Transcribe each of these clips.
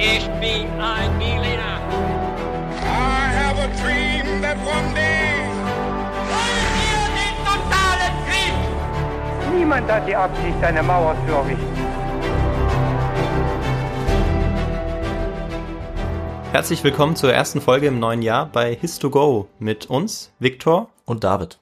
Ich bin ein Berliner. I have a dream that one day. Wollen wir den totalen Krieg? Niemand hat die Absicht, eine Mauer zu errichten. Herzlich willkommen zur ersten Folge im neuen Jahr bei His2Go mit uns, Viktor. und David.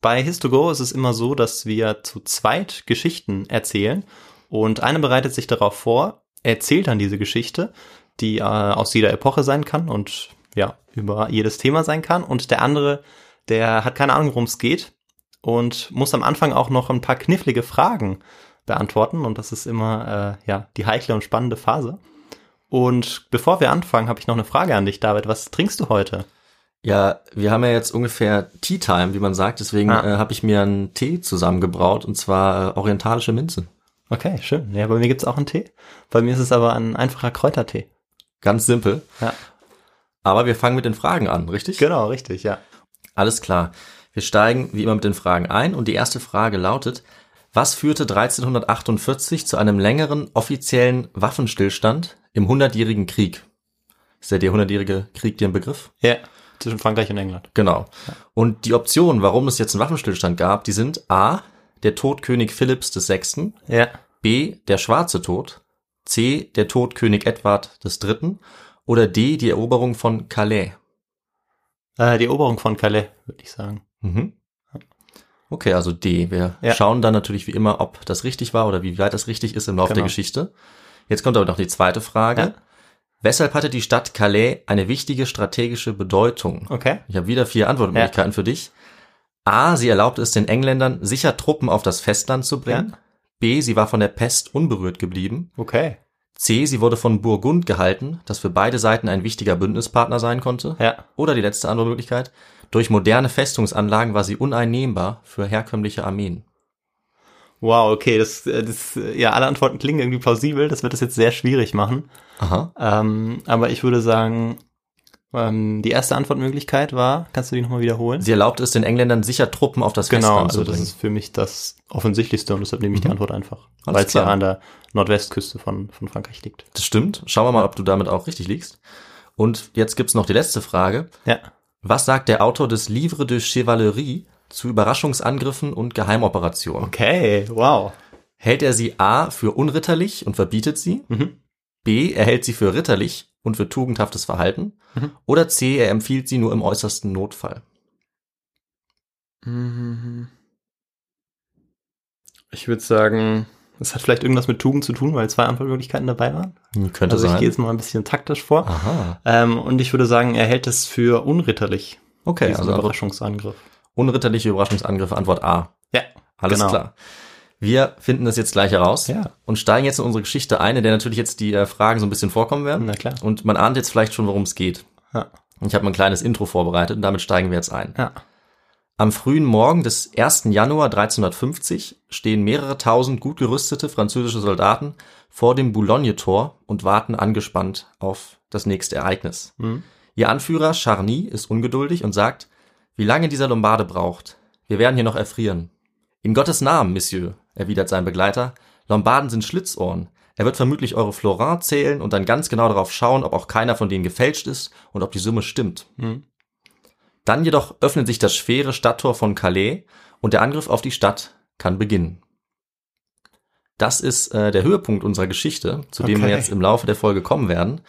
Bei His2Go ist es immer so, dass wir zu zweit Geschichten erzählen und einer bereitet sich darauf vor, erzählt dann diese Geschichte, die äh, aus jeder Epoche sein kann und ja, über jedes Thema sein kann und der andere, der hat keine Ahnung, worum es geht und muss am Anfang auch noch ein paar knifflige Fragen beantworten und das ist immer äh, ja, die heikle und spannende Phase. Und bevor wir anfangen, habe ich noch eine Frage an dich, David. Was trinkst du heute? Ja, wir haben ja jetzt ungefähr Tea Time, wie man sagt, deswegen Ah. äh, habe ich mir einen Tee zusammengebraut und zwar äh, orientalische Minze. Okay, schön. Ja, bei mir gibt's auch einen Tee. Bei mir ist es aber ein einfacher Kräutertee. Ganz simpel. Ja. Aber wir fangen mit den Fragen an, richtig? Genau, richtig, ja. Alles klar. Wir steigen wie immer mit den Fragen ein und die erste Frage lautet, was führte 1348 zu einem längeren offiziellen Waffenstillstand im Hundertjährigen Krieg? Ist ja der Hundertjährige Krieg dir ein Begriff? Ja, zwischen Frankreich und England. Genau. Und die Optionen, warum es jetzt einen Waffenstillstand gab, die sind A, der Tod König Philipps VI., Ja. B, der schwarze Tod, C, der Tod König Edward III. oder D, die Eroberung von Calais. Äh, die Eroberung von Calais, würde ich sagen. Mhm. Okay, also D. Wir Ja. schauen dann natürlich wie immer, ob das richtig war oder wie weit das richtig ist im Laufe der Genau. Geschichte. Jetzt kommt aber noch die zweite Frage. Ja. Weshalb hatte die Stadt Calais eine wichtige strategische Bedeutung? Okay. Ich habe wieder vier Antwortmöglichkeiten für dich. A, sie erlaubte es den Engländern, sicher Truppen auf das Festland zu bringen. Ja. B, sie war von der Pest unberührt geblieben. Okay. C, sie wurde von Burgund gehalten, das für beide Seiten ein wichtiger Bündnispartner sein konnte. Ja. Oder die letzte Antwortmöglichkeit, durch moderne Festungsanlagen war sie uneinnehmbar für herkömmliche Armeen. Wow, okay, das, das, ja, alle Antworten klingen irgendwie plausibel. Das wird es jetzt sehr schwierig machen. Aha. Ähm, aber ich würde sagen, ähm, die erste Antwortmöglichkeit war, kannst du die nochmal wiederholen? Sie erlaubte es den Engländern, sicher Truppen auf das genau, Festland also zu das bringen. ist für mich das offensichtlichste und deshalb nehme ich die Mhm. Antwort einfach. Weil es ja an der Nordwestküste von, von Frankreich liegt. Das stimmt. Schauen wir mal, ob du damit auch richtig liegst. Und jetzt gibt's noch die letzte Frage. Ja. Was sagt der Autor des Livre de Chevalerie zu Überraschungsangriffen und Geheimoperationen? Okay, wow. Hält er sie A für unritterlich und verbietet sie? Mhm. B, er hält sie für ritterlich und für tugendhaftes Verhalten? Mhm. Oder C, er empfiehlt sie nur im äußersten Notfall? Mhm. Ich würde sagen, es hat vielleicht irgendwas mit Tugend zu tun, weil zwei Antwortmöglichkeiten dabei waren. Hm, könnte Also ich sein. gehe jetzt mal ein bisschen taktisch vor. Ähm, und ich würde sagen, er hält es für unritterlich, Okay, also Überraschungsangriff. unritterliche Überraschungsangriffe, Antwort A. Ja, Alles genau. klar. Wir finden das jetzt gleich heraus Ja. und steigen jetzt in unsere Geschichte ein, in der natürlich jetzt die äh, Fragen so ein bisschen vorkommen werden. Na klar. Und man ahnt jetzt vielleicht schon, worum es geht. Ja. Ich habe mal ein kleines Intro vorbereitet und damit steigen wir jetzt ein. Ja. Am frühen Morgen des 1. Januar 1350 stehen mehrere tausend gut gerüstete französische Soldaten vor dem Boulogne-Tor und warten angespannt auf das nächste Ereignis. Mhm. Ihr Anführer Charny ist ungeduldig und sagt, wie lange dieser Lombarde braucht. Wir werden hier noch erfrieren. In Gottes Namen, Monsieur, erwidert sein Begleiter, Lombarden sind Schlitzohren. Er wird vermutlich eure Florin zählen und dann ganz genau darauf schauen, ob auch keiner von denen gefälscht ist und ob die Summe stimmt. Mhm. Dann jedoch öffnet sich das schwere Stadttor von Calais und der Angriff auf die Stadt kann beginnen. Das ist äh, der Höhepunkt unserer Geschichte, zu dem wir Okay. jetzt im Laufe der Folge kommen werden.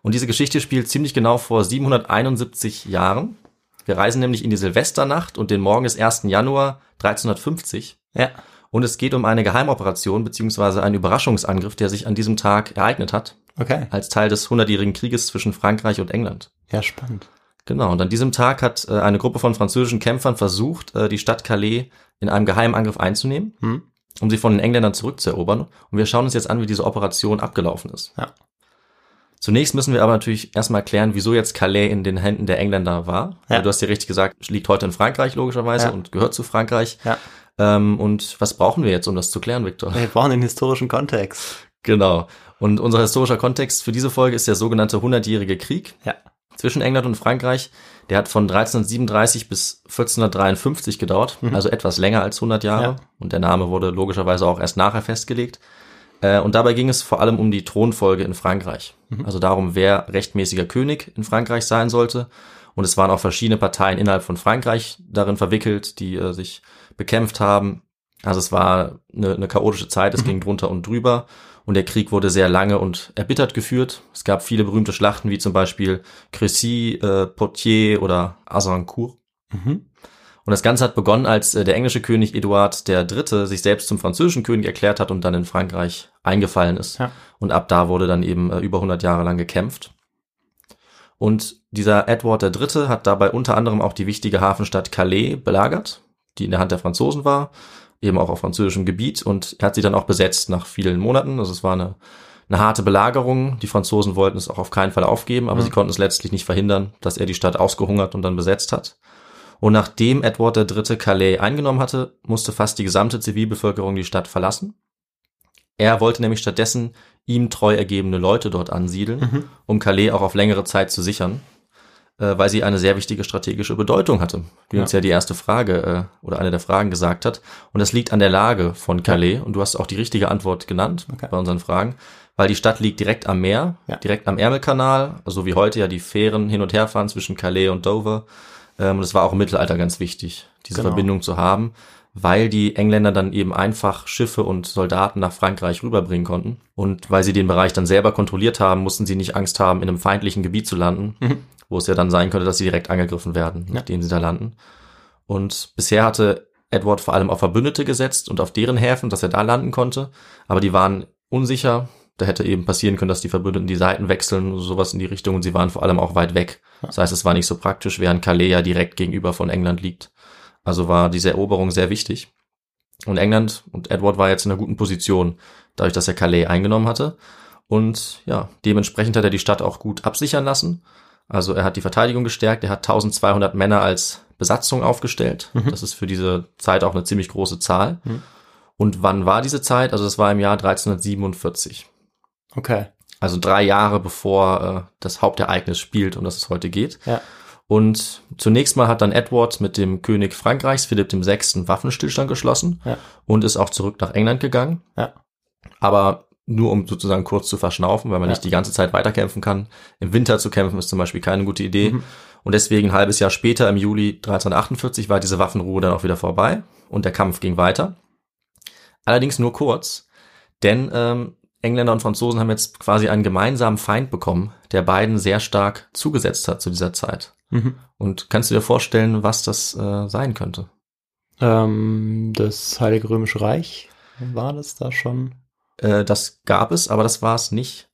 Und diese Geschichte spielt ziemlich genau vor 771 Jahren. Wir reisen nämlich in die Silvesternacht und den Morgen des 1. Januar 1350. Ja. Und es geht um eine Geheimoperation beziehungsweise einen Überraschungsangriff, der sich an diesem Tag ereignet hat, Okay. als Teil des Hundertjährigen Krieges zwischen Frankreich und England. Ja, spannend. Genau, und an diesem Tag hat äh, eine Gruppe von französischen Kämpfern versucht, äh, die Stadt Calais in einem geheimen Angriff einzunehmen, Hm? um sie von den Engländern zurückzuerobern. Und wir schauen uns jetzt an, wie diese Operation abgelaufen ist. Ja. Zunächst müssen wir aber natürlich erstmal klären, wieso jetzt Calais in den Händen der Engländer war. Ja. Also Du hast ja richtig gesagt, liegt heute in Frankreich logischerweise Ja. und gehört zu Frankreich. Ja. Ähm, und was brauchen wir jetzt, um das zu klären, Victor? Wir brauchen den historischen Kontext. Genau. Und unser historischer Kontext für diese Folge ist der sogenannte Hundertjährige Krieg Ja. zwischen England und Frankreich. Der hat von 1337 bis 1453 gedauert, also etwas länger als 100 Jahre. Ja. Und der Name wurde logischerweise auch erst nachher festgelegt. Äh, und dabei ging es vor allem um die Thronfolge in Frankreich. Also darum, wer rechtmäßiger König in Frankreich sein sollte. Und es waren auch verschiedene Parteien innerhalb von Frankreich darin verwickelt, die äh, sich bekämpft haben. Also es war eine, eine chaotische Zeit, es ging drunter und drüber. Und der Krieg wurde sehr lange und erbittert geführt. Es gab viele berühmte Schlachten, wie zum Beispiel Crécy, äh, Poitiers oder Azincourt. Und das Ganze hat begonnen, als äh, der englische König Eduard III. sich selbst zum französischen König erklärt hat und dann in Frankreich eingefallen ist. Ja. Und ab da wurde dann eben äh, über 100 Jahre lang gekämpft. Und dieser Edward III. hat dabei unter anderem auch die wichtige Hafenstadt Calais belagert, die in der Hand der Franzosen war, eben auch auf französischem Gebiet. Und er hat sie dann auch besetzt nach vielen Monaten. Also es war eine, eine harte Belagerung. Die Franzosen wollten es auch auf keinen Fall aufgeben, aber sie konnten es letztlich nicht verhindern, dass er die Stadt ausgehungert und dann besetzt hat. Und nachdem Edward III. Calais eingenommen hatte, musste fast die gesamte Zivilbevölkerung die Stadt verlassen. Er wollte nämlich stattdessen ihm treu ergebene Leute dort ansiedeln, um Calais auch auf längere Zeit zu sichern, äh, weil sie eine sehr wichtige strategische Bedeutung hatte, wie uns ja die erste Frage äh, oder eine der Fragen gesagt hat. Und das liegt an der Lage von Calais. Und du hast auch die richtige Antwort genannt Okay. bei unseren Fragen, weil die Stadt liegt direkt am Meer, Ja. direkt am Ärmelkanal, also wie heute ja die Fähren hin und her fahren zwischen Calais und Dover. Ähm, und es war auch im Mittelalter ganz wichtig, diese Genau. Verbindung zu haben, weil die Engländer dann eben einfach Schiffe und Soldaten nach Frankreich rüberbringen konnten. Und weil sie den Bereich dann selber kontrolliert haben, mussten sie nicht Angst haben, in einem feindlichen Gebiet zu landen, wo es ja dann sein könnte, dass sie direkt angegriffen werden, nachdem sie da landen. Und bisher hatte Edward vor allem auf Verbündete gesetzt und auf deren Häfen, dass er da landen konnte. Aber die waren unsicher. Da hätte eben passieren können, dass die Verbündeten die Seiten wechseln, sowas in die Richtung. Und sie waren vor allem auch weit weg. Das heißt, es war nicht so praktisch, während Calais ja direkt gegenüber von England liegt. Also war diese Eroberung sehr wichtig. Und England und Edward war jetzt in einer guten Position, dadurch, dass er Calais eingenommen hatte. Und ja, dementsprechend hat er die Stadt auch gut absichern lassen. Also er hat die Verteidigung gestärkt, er hat 1200 Männer als Besatzung aufgestellt. Das ist für diese Zeit auch eine ziemlich große Zahl. Und wann war diese Zeit? Also das war im Jahr 1347. Okay. Also drei Jahre bevor äh, das Hauptereignis spielt, um das es heute geht. Ja. Und zunächst mal hat dann Edward mit dem König Frankreichs, Philipp VI., Waffenstillstand geschlossen Ja. und ist auch zurück nach England gegangen. Ja. Aber nur um sozusagen kurz zu verschnaufen, weil man Ja. nicht die ganze Zeit weiterkämpfen kann. Im Winter zu kämpfen ist zum Beispiel keine gute Idee. Mhm. Und deswegen ein halbes Jahr später, im Juli 1348, war diese Waffenruhe dann auch wieder vorbei und der Kampf ging weiter. Allerdings nur kurz, denn ähm, Engländer und Franzosen haben jetzt quasi einen gemeinsamen Feind bekommen, der beiden sehr stark zugesetzt hat zu dieser Zeit. Mhm. Und kannst du dir vorstellen, was das äh, sein könnte? Ähm, das Heilige Römische Reich, war das da schon? Äh, das gab es, aber das war es nicht.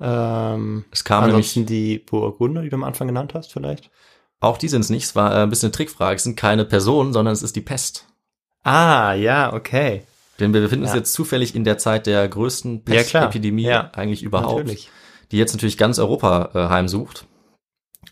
Ähm, Es kam nämlich, ansonsten die Burgunder, die du am Anfang genannt hast, vielleicht? auch die sind es nicht, es war äh, ein bisschen eine Trickfrage, es sind keine Personen, sondern es ist die Pest. Ah, ja, okay. Denn wir befinden uns Ja. jetzt zufällig in der Zeit der größten. Pestepidemie Ja. eigentlich überhaupt, Natürlich. die jetzt natürlich ganz Europa äh, heimsucht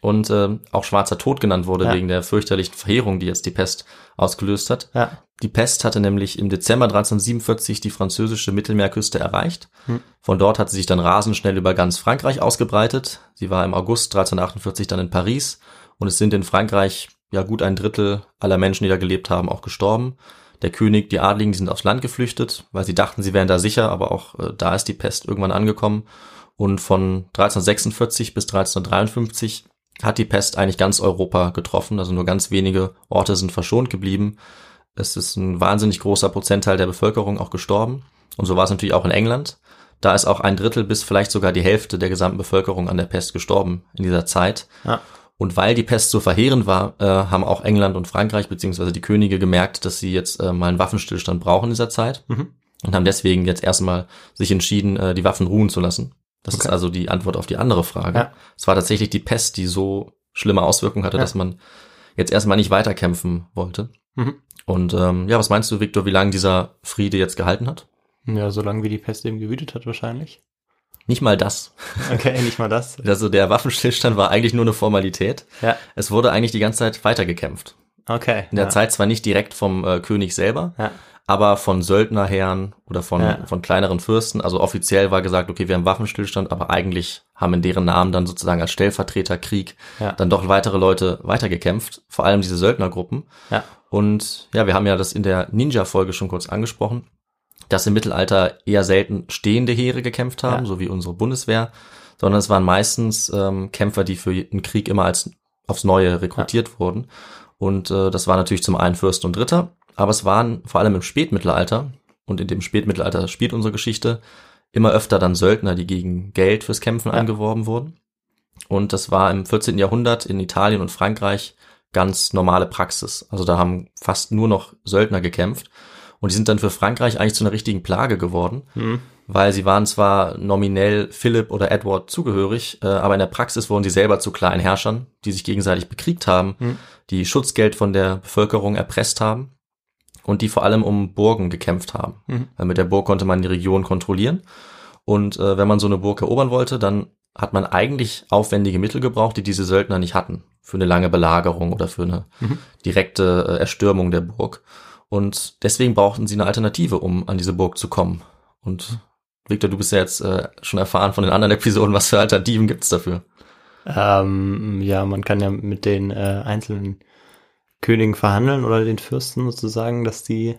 und äh, auch schwarzer Tod genannt wurde Ja. wegen der fürchterlichen Verheerung, die jetzt die Pest ausgelöst hat. Ja. Die Pest hatte nämlich im Dezember 1347 die französische Mittelmeerküste erreicht. Hm. Von dort hat sie sich dann rasend schnell über ganz Frankreich ausgebreitet. Sie war im August 1348 dann in Paris und es sind in Frankreich ja gut ein Drittel aller Menschen, die da gelebt haben, auch gestorben. Der König, die Adligen, die sind aufs Land geflüchtet, weil sie dachten, sie wären da sicher, aber auch äh, da ist die Pest irgendwann angekommen. Und von 1346 bis 1353 hat die Pest eigentlich ganz Europa getroffen, also nur ganz wenige Orte sind verschont geblieben. Es ist ein wahnsinnig großer Prozentteil der Bevölkerung auch gestorben. Und so war es natürlich auch in England. Da ist auch ein Drittel bis vielleicht sogar die Hälfte der gesamten Bevölkerung an der Pest gestorben in dieser Zeit. Ja. Und weil die Pest so verheerend war, äh, haben auch England und Frankreich beziehungsweise die Könige gemerkt, dass sie jetzt äh, mal einen Waffenstillstand brauchen in dieser Zeit Mhm. und haben deswegen jetzt erstmal sich entschieden, äh, die Waffen ruhen zu lassen. Das Okay. ist also die Antwort auf die andere Frage. Ja. Es war tatsächlich die Pest, die so schlimme Auswirkungen hatte, Ja. dass man jetzt erstmal nicht weiterkämpfen wollte. Mhm. Und ähm, ja, was meinst du, Viktor, wie lange dieser Friede jetzt gehalten hat? Ja, solange wie die Pest eben gewütet hat, wahrscheinlich. Nicht mal das. Okay, nicht mal das. Also der Waffenstillstand war eigentlich nur eine Formalität. Ja. Es wurde eigentlich die ganze Zeit weitergekämpft. Okay. In der ja. Zeit zwar nicht direkt vom äh, König selber, Ja. aber von Söldnerherren oder von, Ja. von kleineren Fürsten. Also offiziell war gesagt, okay, wir haben Waffenstillstand, aber eigentlich haben in deren Namen dann sozusagen als Stellvertreterkrieg Ja. dann doch weitere Leute weitergekämpft, vor allem diese Söldnergruppen. Ja. Und ja, wir haben ja das in der Ninja-Folge schon kurz angesprochen. Dass im Mittelalter eher selten stehende Heere gekämpft haben, Ja. so wie unsere Bundeswehr, sondern es waren meistens ähm, Kämpfer, die für einen Krieg immer als aufs Neue rekrutiert wurden. Und äh, das war natürlich zum einen Fürst und Ritter, aber es waren vor allem im Spätmittelalter, und in dem Spätmittelalter spielt unsere Geschichte, immer öfter dann Söldner, die gegen Geld fürs Kämpfen Ja. angeworben wurden. Und das war im 14. Jahrhundert in Italien und Frankreich ganz normale Praxis. Also da haben fast nur noch Söldner gekämpft. Und die sind dann für Frankreich eigentlich zu einer richtigen Plage geworden, Hm. weil sie waren zwar nominell Philipp oder Edward zugehörig, äh, aber in der Praxis wurden sie selber zu kleinen Herrschern, die sich gegenseitig bekriegt haben, Hm. die Schutzgeld von der Bevölkerung erpresst haben und die vor allem um Burgen gekämpft haben. Mhm. Weil mit der Burg konnte man die Region kontrollieren. Und äh, wenn man so eine Burg erobern wollte, dann hat man eigentlich aufwendige Mittel gebraucht, die diese Söldner nicht hatten. Für eine lange Belagerung oder für eine Mhm. direkte äh, Erstürmung der Burg. Und deswegen brauchten sie eine Alternative, um an diese Burg zu kommen. Und Victor, du bist ja jetzt äh, schon erfahren von den anderen Episoden, was für Alternativen gibt's dafür? Ähm, ja, man kann ja mit den äh, einzelnen Königen verhandeln oder den Fürsten sozusagen, dass die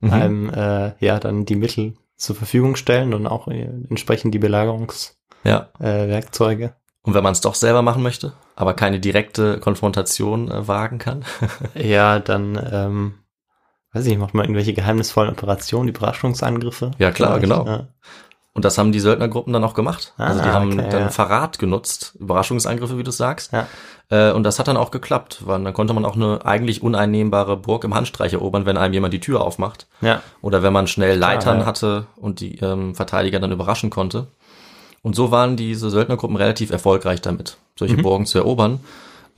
Mhm. einem äh, ja dann die Mittel zur Verfügung stellen und auch äh, entsprechend die Belagerungswerkzeuge. Ja. Äh. Und wenn man es doch selber machen möchte, aber keine direkte Konfrontation äh, wagen kann. ja, dann ähm, weiß ich nicht, macht man irgendwelche geheimnisvollen Operationen, Überraschungsangriffe. Ja, klar, vielleicht, genau. Ja. Und das haben die Söldnergruppen dann auch gemacht. Ah, also die haben okay, dann ja. Verrat genutzt, Überraschungsangriffe, wie du sagst. Ja. Äh, und das hat dann auch geklappt, weil dann konnte man auch eine eigentlich uneinnehmbare Burg im Handstreich erobern, wenn einem jemand die Tür aufmacht. ja. Oder wenn man schnell Leitern ja. hatte und die ähm, Verteidiger dann überraschen konnte. Und so waren diese Söldnergruppen relativ erfolgreich damit, solche Mhm. Burgen zu erobern.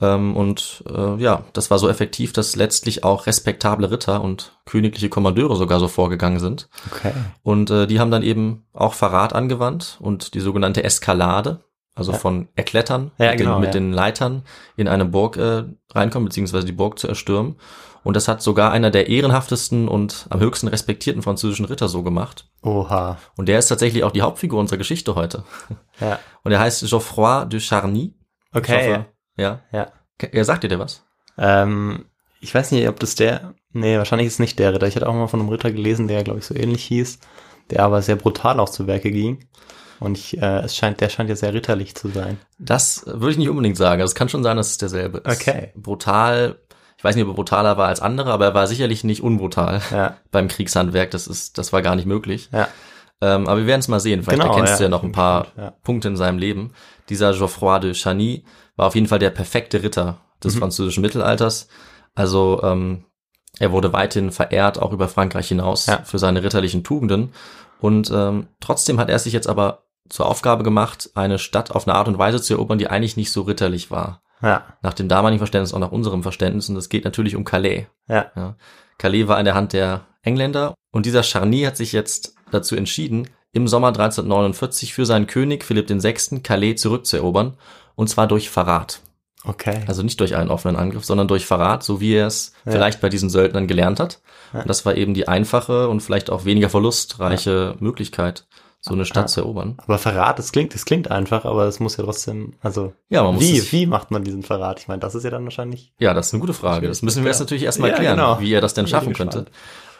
Ähm, und äh, ja, das war so effektiv, dass letztlich auch respektable Ritter und königliche Kommandeure sogar so vorgegangen sind. Okay. Und äh, die haben dann eben auch Verrat angewandt und die sogenannte Eskalade, also Ja. von Erklettern Ja, mit, genau, den, mit ja. den Leitern in eine Burg äh, reinkommen, beziehungsweise die Burg zu erstürmen. Und das hat sogar einer der ehrenhaftesten und am höchsten respektierten französischen Ritter so gemacht. Oha. Und der ist tatsächlich auch die Hauptfigur unserer Geschichte heute. Ja. Und er heißt Geoffroy de Charny. Okay. hoffe, ja. Ja. Er sagt dir der was? Ähm, ich weiß nicht, ob das der. Nee, wahrscheinlich ist es nicht der Ritter. Ich hatte auch mal von einem Ritter gelesen, der, glaube ich, so ähnlich hieß, der aber sehr brutal auch zu Werke ging. Und ich, äh, es scheint, der scheint ja sehr ritterlich zu sein. Das würde ich nicht unbedingt sagen. Also es kann schon sein, dass es derselbe ist. Okay. Brutal. Ich weiß nicht, ob er brutaler war als andere, aber er war sicherlich nicht unbrutal Ja. beim Kriegshandwerk. Das ist, das war gar nicht möglich. Ja. Ähm, aber wir werden es mal sehen. Vielleicht Genau, erkennst ja. du ja noch ein paar ja. Punkte in seinem Leben. Dieser Geoffroy de Chany war auf jeden Fall der perfekte Ritter des Mhm. französischen Mittelalters. Also ähm, er wurde weithin verehrt, auch über Frankreich hinaus, Ja. für seine ritterlichen Tugenden. Und ähm, trotzdem hat er sich jetzt aber zur Aufgabe gemacht, eine Stadt auf eine Art und Weise zu erobern, die eigentlich nicht so ritterlich war. Ja. Nach dem damaligen Verständnis, auch nach unserem Verständnis. Und es geht natürlich um Calais. Ja. Ja. Calais war in der Hand der Engländer und dieser Charny hat sich jetzt dazu entschieden, im Sommer 1349 für seinen König Philipp VI. Calais zurückzuerobern und zwar durch Verrat. Okay. Also nicht durch einen offenen Angriff, sondern durch Verrat, so wie er es Ja. vielleicht bei diesen Söldnern gelernt hat. Ja. Und das war eben die einfache und vielleicht auch weniger verlustreiche Möglichkeit, so eine Stadt Ja. zu erobern. aber Verrat, das klingt, das klingt einfach, aber es muss ja trotzdem, also Ja, man muss wie, wie macht man diesen Verrat? Ich meine, das ist ja dann wahrscheinlich. Ja, das ist eine gute Frage. Das müssen wir jetzt Ja. natürlich erstmal Ja, klären, genau. wie er das denn schaffen könnte.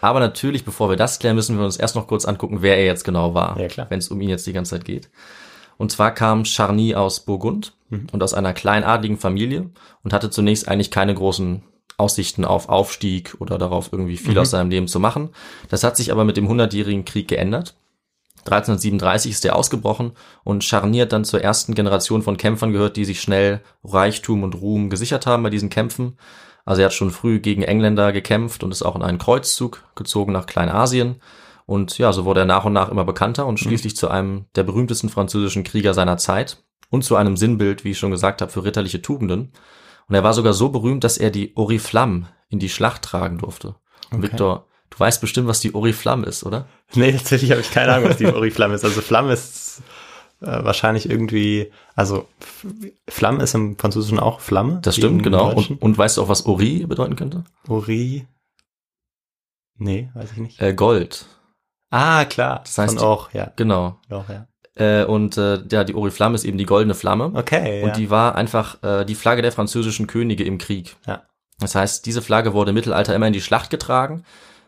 Aber natürlich, bevor wir das klären, müssen wir uns erst noch kurz angucken, wer er jetzt genau war, Ja, klar. wenn es um ihn jetzt die ganze Zeit geht. Und zwar kam Charny aus Burgund Mhm. und aus einer kleinadligen Familie und hatte zunächst eigentlich keine großen Aussichten auf Aufstieg oder darauf irgendwie viel Mhm. aus seinem Leben zu machen. Das hat sich aber mit dem Hundertjährigen Krieg geändert. 1337 ist er ausgebrochen und Charny hat dann zur ersten Generation von Kämpfern gehört, die sich schnell Reichtum und Ruhm gesichert haben bei diesen Kämpfen. Also er hat schon früh gegen Engländer gekämpft und ist auch in einen Kreuzzug gezogen nach Kleinasien. Und ja, so wurde er nach und nach immer bekannter und schließlich zu einem der berühmtesten französischen Krieger seiner Zeit und zu einem Sinnbild, wie ich schon gesagt habe, für ritterliche Tugenden. Und er war sogar so berühmt, dass er die Oriflamme in die Schlacht tragen durfte. Und Okay. Victor, du weißt bestimmt, was die Oriflamme ist, oder? Nee, tatsächlich habe ich keine Ahnung, was die Oriflamme ist. Also Flamme ist äh, wahrscheinlich irgendwie, also Flamme ist im Französischen auch Flamme. Das stimmt, im genau. Und, und weißt du auch, was Ori bedeuten könnte? Ori. Nee, weiß ich nicht. Äh, Gold. Ah, klar. das heißt, Von auch, ja. Genau. Auch, ja. Äh, und äh, ja, die Oriflamme ist eben die goldene Flamme. Okay, ja. Und die war einfach äh, die Flagge der französischen Könige im Krieg. Ja. Das heißt, diese Flagge wurde im Mittelalter immer in die Schlacht getragen,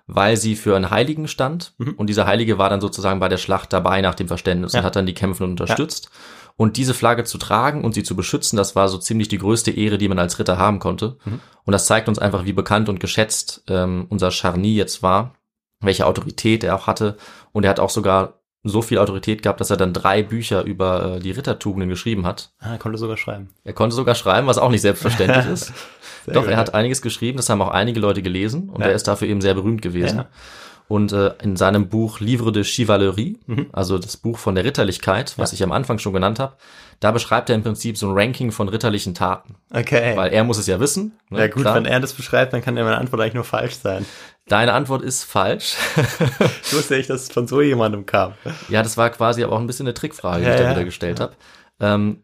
weil sie für einen Heiligen stand. Und dieser Heilige war dann sozusagen bei der Schlacht dabei nach dem Verständnis Ja. und hat dann die Kämpfenden unterstützt. Und diese Flagge zu tragen und sie zu beschützen, das war so ziemlich die größte Ehre, die man als Ritter haben konnte. Und das zeigt uns einfach, wie bekannt und geschätzt ähm, unser Charny jetzt war, welche Autorität er auch hatte. Und er hat auch sogar so viel Autorität gehabt, dass er dann drei Bücher über äh, die Rittertugenden geschrieben hat. Ah, er konnte sogar schreiben. Er konnte sogar schreiben, was auch nicht selbstverständlich ist. Doch, gut, er hat einiges geschrieben, das haben auch einige Leute gelesen und Ja. er ist dafür eben sehr berühmt gewesen. Ja. Und äh, in seinem Buch Livre de Chevalerie, Mhm. also das Buch von der Ritterlichkeit, was ich am Anfang schon genannt habe, da beschreibt er im Prinzip so ein Ranking von ritterlichen Taten. Okay. Weil er muss es ja wissen. ne, ja gut, klar. wenn er das beschreibt, dann kann ja meine Antwort eigentlich nur falsch sein. Deine Antwort ist falsch. Ich wusste nicht, dass es von so jemandem kam. ja, das war quasi aber auch ein bisschen eine Trickfrage, die Ja, ich da ja. wieder gestellt habe. Ähm,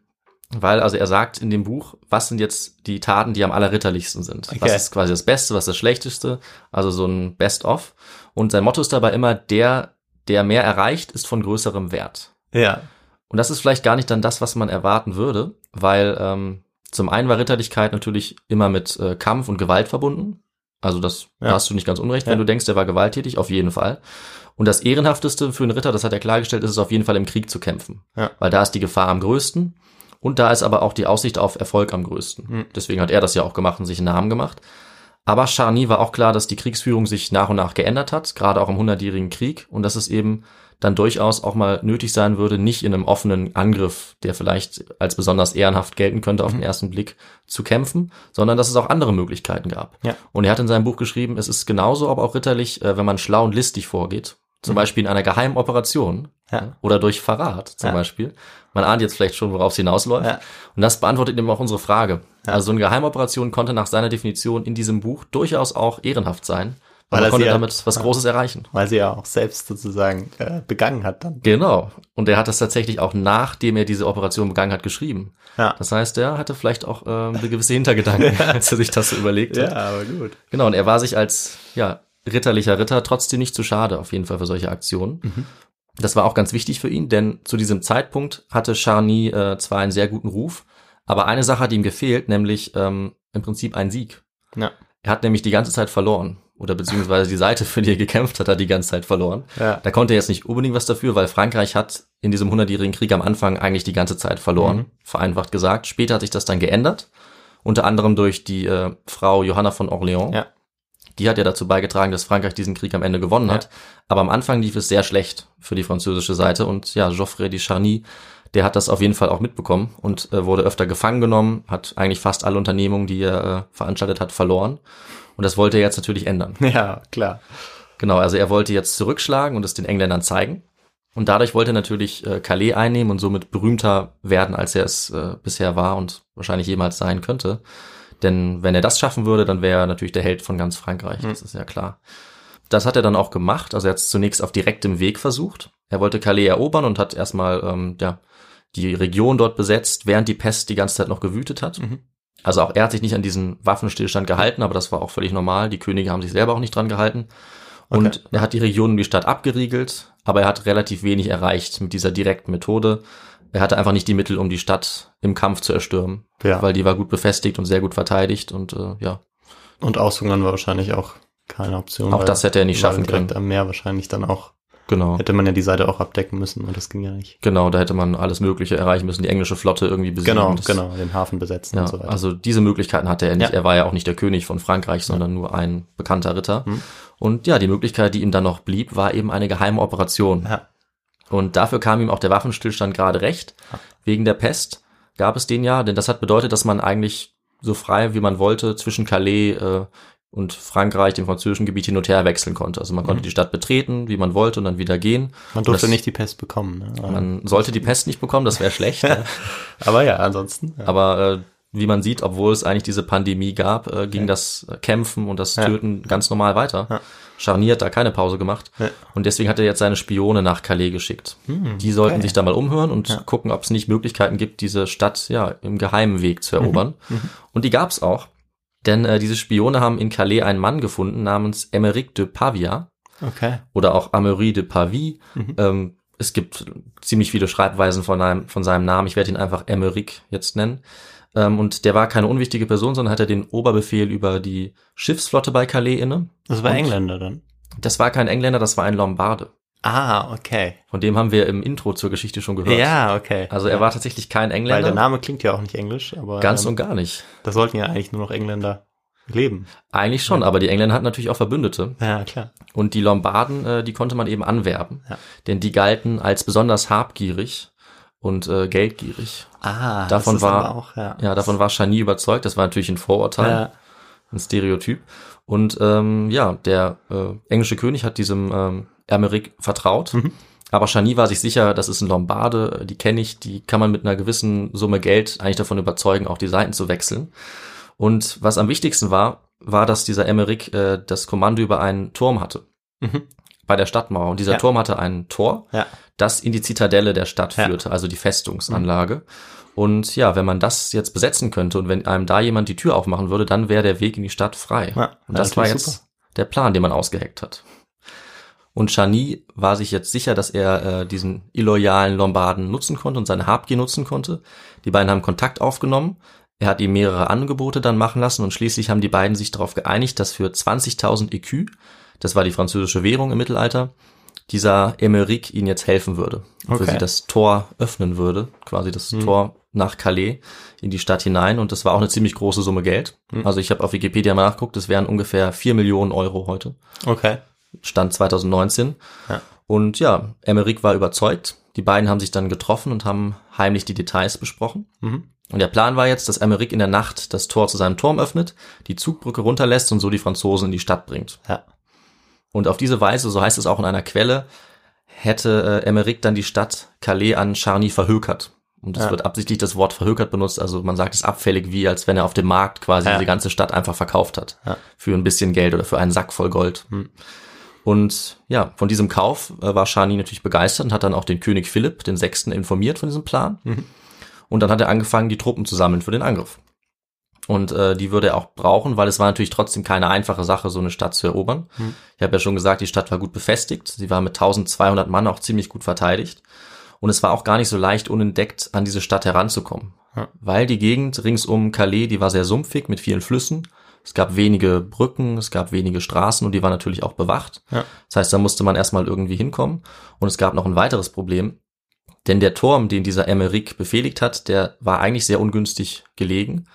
weil, also er sagt in dem Buch, was sind jetzt die Taten, die am allerritterlichsten sind? Was Okay. ist quasi das Beste, was ist das Schlechteste? Also so ein Best-of. Und sein Motto ist dabei immer, der, der mehr erreicht, ist von größerem Wert. Ja. Und das ist vielleicht gar nicht dann das, was man erwarten würde, weil ähm, zum einen war Ritterlichkeit natürlich immer mit äh, Kampf und Gewalt verbunden. Also das Ja. hast du nicht ganz unrecht, Ja. wenn du denkst, er war gewalttätig, auf jeden Fall. Und das Ehrenhafteste für einen Ritter, das hat er klargestellt, ist es auf jeden Fall im Krieg zu kämpfen. Ja. Weil da ist die Gefahr am größten und da ist aber auch die Aussicht auf Erfolg am größten. Mhm. Deswegen hat er das ja auch gemacht und sich einen Namen gemacht. Aber Charny war auch klar, dass die Kriegsführung sich nach und nach geändert hat, gerade auch im Hundertjährigen Krieg und dass es eben dann durchaus auch mal nötig sein würde, nicht in einem offenen Angriff, der vielleicht als besonders ehrenhaft gelten könnte Mhm. auf den ersten Blick, zu kämpfen, sondern dass es auch andere Möglichkeiten gab. Ja. Und er hat in seinem Buch geschrieben, es ist genauso aber auch ritterlich, äh, wenn man schlau und listig vorgeht, zum Beispiel in einer geheimen Operation Mhm. Ja. oder durch Verrat zum Ja. Beispiel. Man ahnt jetzt vielleicht schon, worauf es hinausläuft. Ja. Und das beantwortet eben auch unsere Frage. Ja. Also so eine Geheimoperation konnte nach seiner Definition in diesem Buch durchaus auch ehrenhaft sein, Weil weil er konnte ja- damit was. Großes erreichen. Weil sie ja auch selbst sozusagen äh, begangen hat dann. Genau. Und er hat das tatsächlich auch nachdem er diese Operation begangen hat geschrieben. Ja. Das heißt, er hatte vielleicht auch ähm, eine gewisse Hintergedanken, als er sich das so überlegt hat. Ja, aber gut. Genau, und er war sich als ja, ritterlicher Ritter trotzdem nicht zu schade, auf jeden Fall für solche Aktionen. Mhm. Das war auch ganz wichtig für ihn, denn zu diesem Zeitpunkt hatte Charny äh, zwar einen sehr guten Ruf, aber eine Sache hat ihm gefehlt, nämlich ähm, im Prinzip ein Sieg. Ja. Er hat nämlich die ganze Zeit verloren. Oder beziehungsweise die Seite, für die er gekämpft hat, hat die ganze Zeit verloren. Ja. Da konnte er jetzt nicht unbedingt was dafür, weil Frankreich hat in diesem hundertjährigen Krieg am Anfang eigentlich die ganze Zeit verloren, Mhm. vereinfacht gesagt. Später hat sich das dann geändert, unter anderem durch die äh, Frau Johanna von Orléans. Ja. Die hat ja dazu beigetragen, dass Frankreich diesen Krieg am Ende gewonnen Ja. hat. Aber am Anfang lief es sehr schlecht für die französische Seite und ja, Geoffrey de Charny, der hat das auf jeden Fall auch mitbekommen und äh, wurde öfter gefangen genommen, hat eigentlich fast alle Unternehmungen, die er äh, veranstaltet hat, verloren. Und das wollte er jetzt natürlich ändern. Ja, klar. Genau, also er wollte jetzt zurückschlagen und es den Engländern zeigen. Und dadurch wollte er natürlich äh, Calais einnehmen und somit berühmter werden, als er es äh, bisher war und wahrscheinlich jemals sein könnte. Denn wenn er das schaffen würde, dann wäre er natürlich der Held von ganz Frankreich, das ist ja klar. Das hat er dann auch gemacht, also er hat es zunächst auf direktem Weg versucht. Er wollte Calais erobern und hat erstmal ähm, ja, die Region dort besetzt, während die Pest die ganze Zeit noch gewütet hat. Mhm. Also auch er hat sich nicht an diesen Waffenstillstand gehalten, aber das war auch völlig normal. Die Könige haben sich selber auch nicht dran gehalten. Und Okay. er hat die Region und die Stadt abgeriegelt, aber er hat relativ wenig erreicht mit dieser direkten Methode. Er hatte einfach nicht die Mittel, um die Stadt im Kampf zu erstürmen, Ja. weil die war gut befestigt und sehr gut verteidigt und äh, ja, Und Aushungern war wahrscheinlich auch keine Option. Auch das hätte er nicht schaffen direkt können. am Meer wahrscheinlich dann auch. genau. Hätte man ja die Seite auch abdecken müssen und das ging ja nicht. Genau, da hätte man alles Mögliche erreichen müssen, die englische Flotte irgendwie besiegen. Genau, genau, den Hafen besetzen Ja, und so weiter. also diese Möglichkeiten hatte er nicht. Ja. Er war ja auch nicht der König von Frankreich, sondern nur ein bekannter Ritter. Hm. Und ja, die Möglichkeit, die ihm dann noch blieb, war eben eine geheime Operation. ja. Und dafür kam ihm auch der Waffenstillstand gerade recht. Wegen der Pest gab es den ja, denn das hat bedeutet, dass man eigentlich so frei wie man wollte zwischen Calais äh, und Frankreich, dem französischen Gebiet hin und her wechseln konnte. Also man konnte Mhm. die Stadt betreten, wie man wollte und dann wieder gehen. Man durfte das- nicht die Pest bekommen. Ne? Aber- Man sollte die Pest nicht bekommen, das wäre schlecht. ne? Aber ja, ansonsten. Ja. Aber äh, wie man sieht, obwohl es eigentlich diese Pandemie gab, äh, ging Ja. das Kämpfen und das. Töten ganz normal weiter. Hat da keine Pause gemacht. Ja. Und deswegen hat er jetzt seine Spione nach Calais geschickt. Hm, Die sollten okay. sich da mal umhören und Ja. gucken, ob es nicht Möglichkeiten gibt, diese Stadt ja im geheimen Weg Mhm. zu erobern. Und die gab es auch. Denn äh, diese Spione haben in Calais einen Mann gefunden namens Emeric de Pavia Okay. oder auch Amaury de Pavie. Mhm. Ähm, es gibt ziemlich viele Schreibweisen von, einem, von seinem Namen. Ich werde ihn einfach Emeric jetzt nennen. Ähm, und der war keine unwichtige Person, sondern hatte den Oberbefehl über die Schiffsflotte bei Calais inne. Das war Und- Engländer dann. Das war kein Engländer, das war ein Lombarde. Ah, okay. Von dem haben wir im Intro zur Geschichte schon gehört. Ja, okay. Also er ja. war tatsächlich kein Weil Engländer. der Name klingt ja auch nicht englisch, aber ganz ähm, und gar nicht. da sollten ja eigentlich nur noch Engländer leben. Eigentlich schon, aber die Engländer hatten natürlich auch Verbündete. Ja, klar. Und die Lombarden, äh, die konnte man eben anwerben. Ja. Denn die galten als besonders habgierig und äh, geldgierig. Ah, Davon das ist war- auch, ja. Ja, davon war Chani überzeugt. Das war natürlich ein Vorurteil, Ja. ein Stereotyp. Und ähm, ja, der äh, englische König hat diesem ähm, Emmerich vertraut. Mhm. Aber Chani war sich sicher, das ist ein Lombarde, die kenne ich, die kann man mit einer gewissen Summe Geld eigentlich davon überzeugen, auch die Seiten zu wechseln. Und was am wichtigsten war, war, dass dieser Emmerich äh, das Kommando über einen Turm hatte Mhm. Bei der Stadtmauer. Und dieser Ja. Turm hatte ein Tor, Ja. das in die Zitadelle der Stadt Ja. führte, also die Festungsanlage. Und ja, wenn man das jetzt besetzen könnte und wenn einem da jemand die Tür aufmachen würde, dann wäre der Weg in die Stadt frei. Ja, und das war jetzt der Plan, den man ausgeheckt hat. Und Chani war sich jetzt sicher, dass er äh, diesen illoyalen Lombarden nutzen konnte und seine Habgier nutzen konnte. Die beiden haben Kontakt aufgenommen. Er hat ihm mehrere Angebote dann machen lassen und schließlich haben die beiden sich darauf geeinigt, dass für 20.000 EQ, das war die französische Währung im Mittelalter, dieser Emeric ihnen jetzt helfen würde. Und Für Okay. sie das Tor öffnen würde, quasi das Tor nach Calais in die Stadt hinein. Und das war auch eine ziemlich große Summe Geld. Also ich habe auf Wikipedia mal nachgeguckt, das wären ungefähr 4 Millionen Euro heute. Okay. Stand 2019. Ja. Und ja, Emmerich war überzeugt. Die beiden haben sich dann getroffen und haben heimlich die Details besprochen. Mhm. Und der Plan war jetzt, dass Emmerich in der Nacht das Tor zu seinem Turm öffnet, die Zugbrücke runterlässt und so die Franzosen in die Stadt bringt. Ja. Und auf diese Weise, so heißt es auch in einer Quelle, hätte äh, Emmerich dann die Stadt Calais an Charny verhökert. Und es Ja. wird absichtlich das Wort verhökert benutzt, also man sagt es abfällig, wie als wenn er auf dem Markt quasi Ja. diese ganze Stadt einfach verkauft hat. Ja. Für ein bisschen Geld oder für einen Sack voll Gold. Und ja, von diesem Kauf äh, war Charny natürlich begeistert und hat dann auch den König Philipp, den Sechsten, informiert von diesem Plan. Und dann hat er angefangen, die Truppen zu sammeln für den Angriff. Und äh, die würde er auch brauchen, weil es war natürlich trotzdem keine einfache Sache, so eine Stadt zu erobern. Ich habe ja schon gesagt, die Stadt war gut befestigt. Sie war mit 1200 Mann auch ziemlich gut verteidigt. Und es war auch gar nicht so leicht, unentdeckt an diese Stadt heranzukommen. Ja. Weil die Gegend rings um Calais, die war sehr sumpfig mit vielen Flüssen. Es gab wenige Brücken, es gab wenige Straßen und die war natürlich auch bewacht. Ja. Das heißt, da musste man erstmal irgendwie hinkommen. Und es gab noch ein weiteres Problem. Denn der Turm, den dieser Emmerich befehligt hat, der war eigentlich sehr ungünstig gelegen.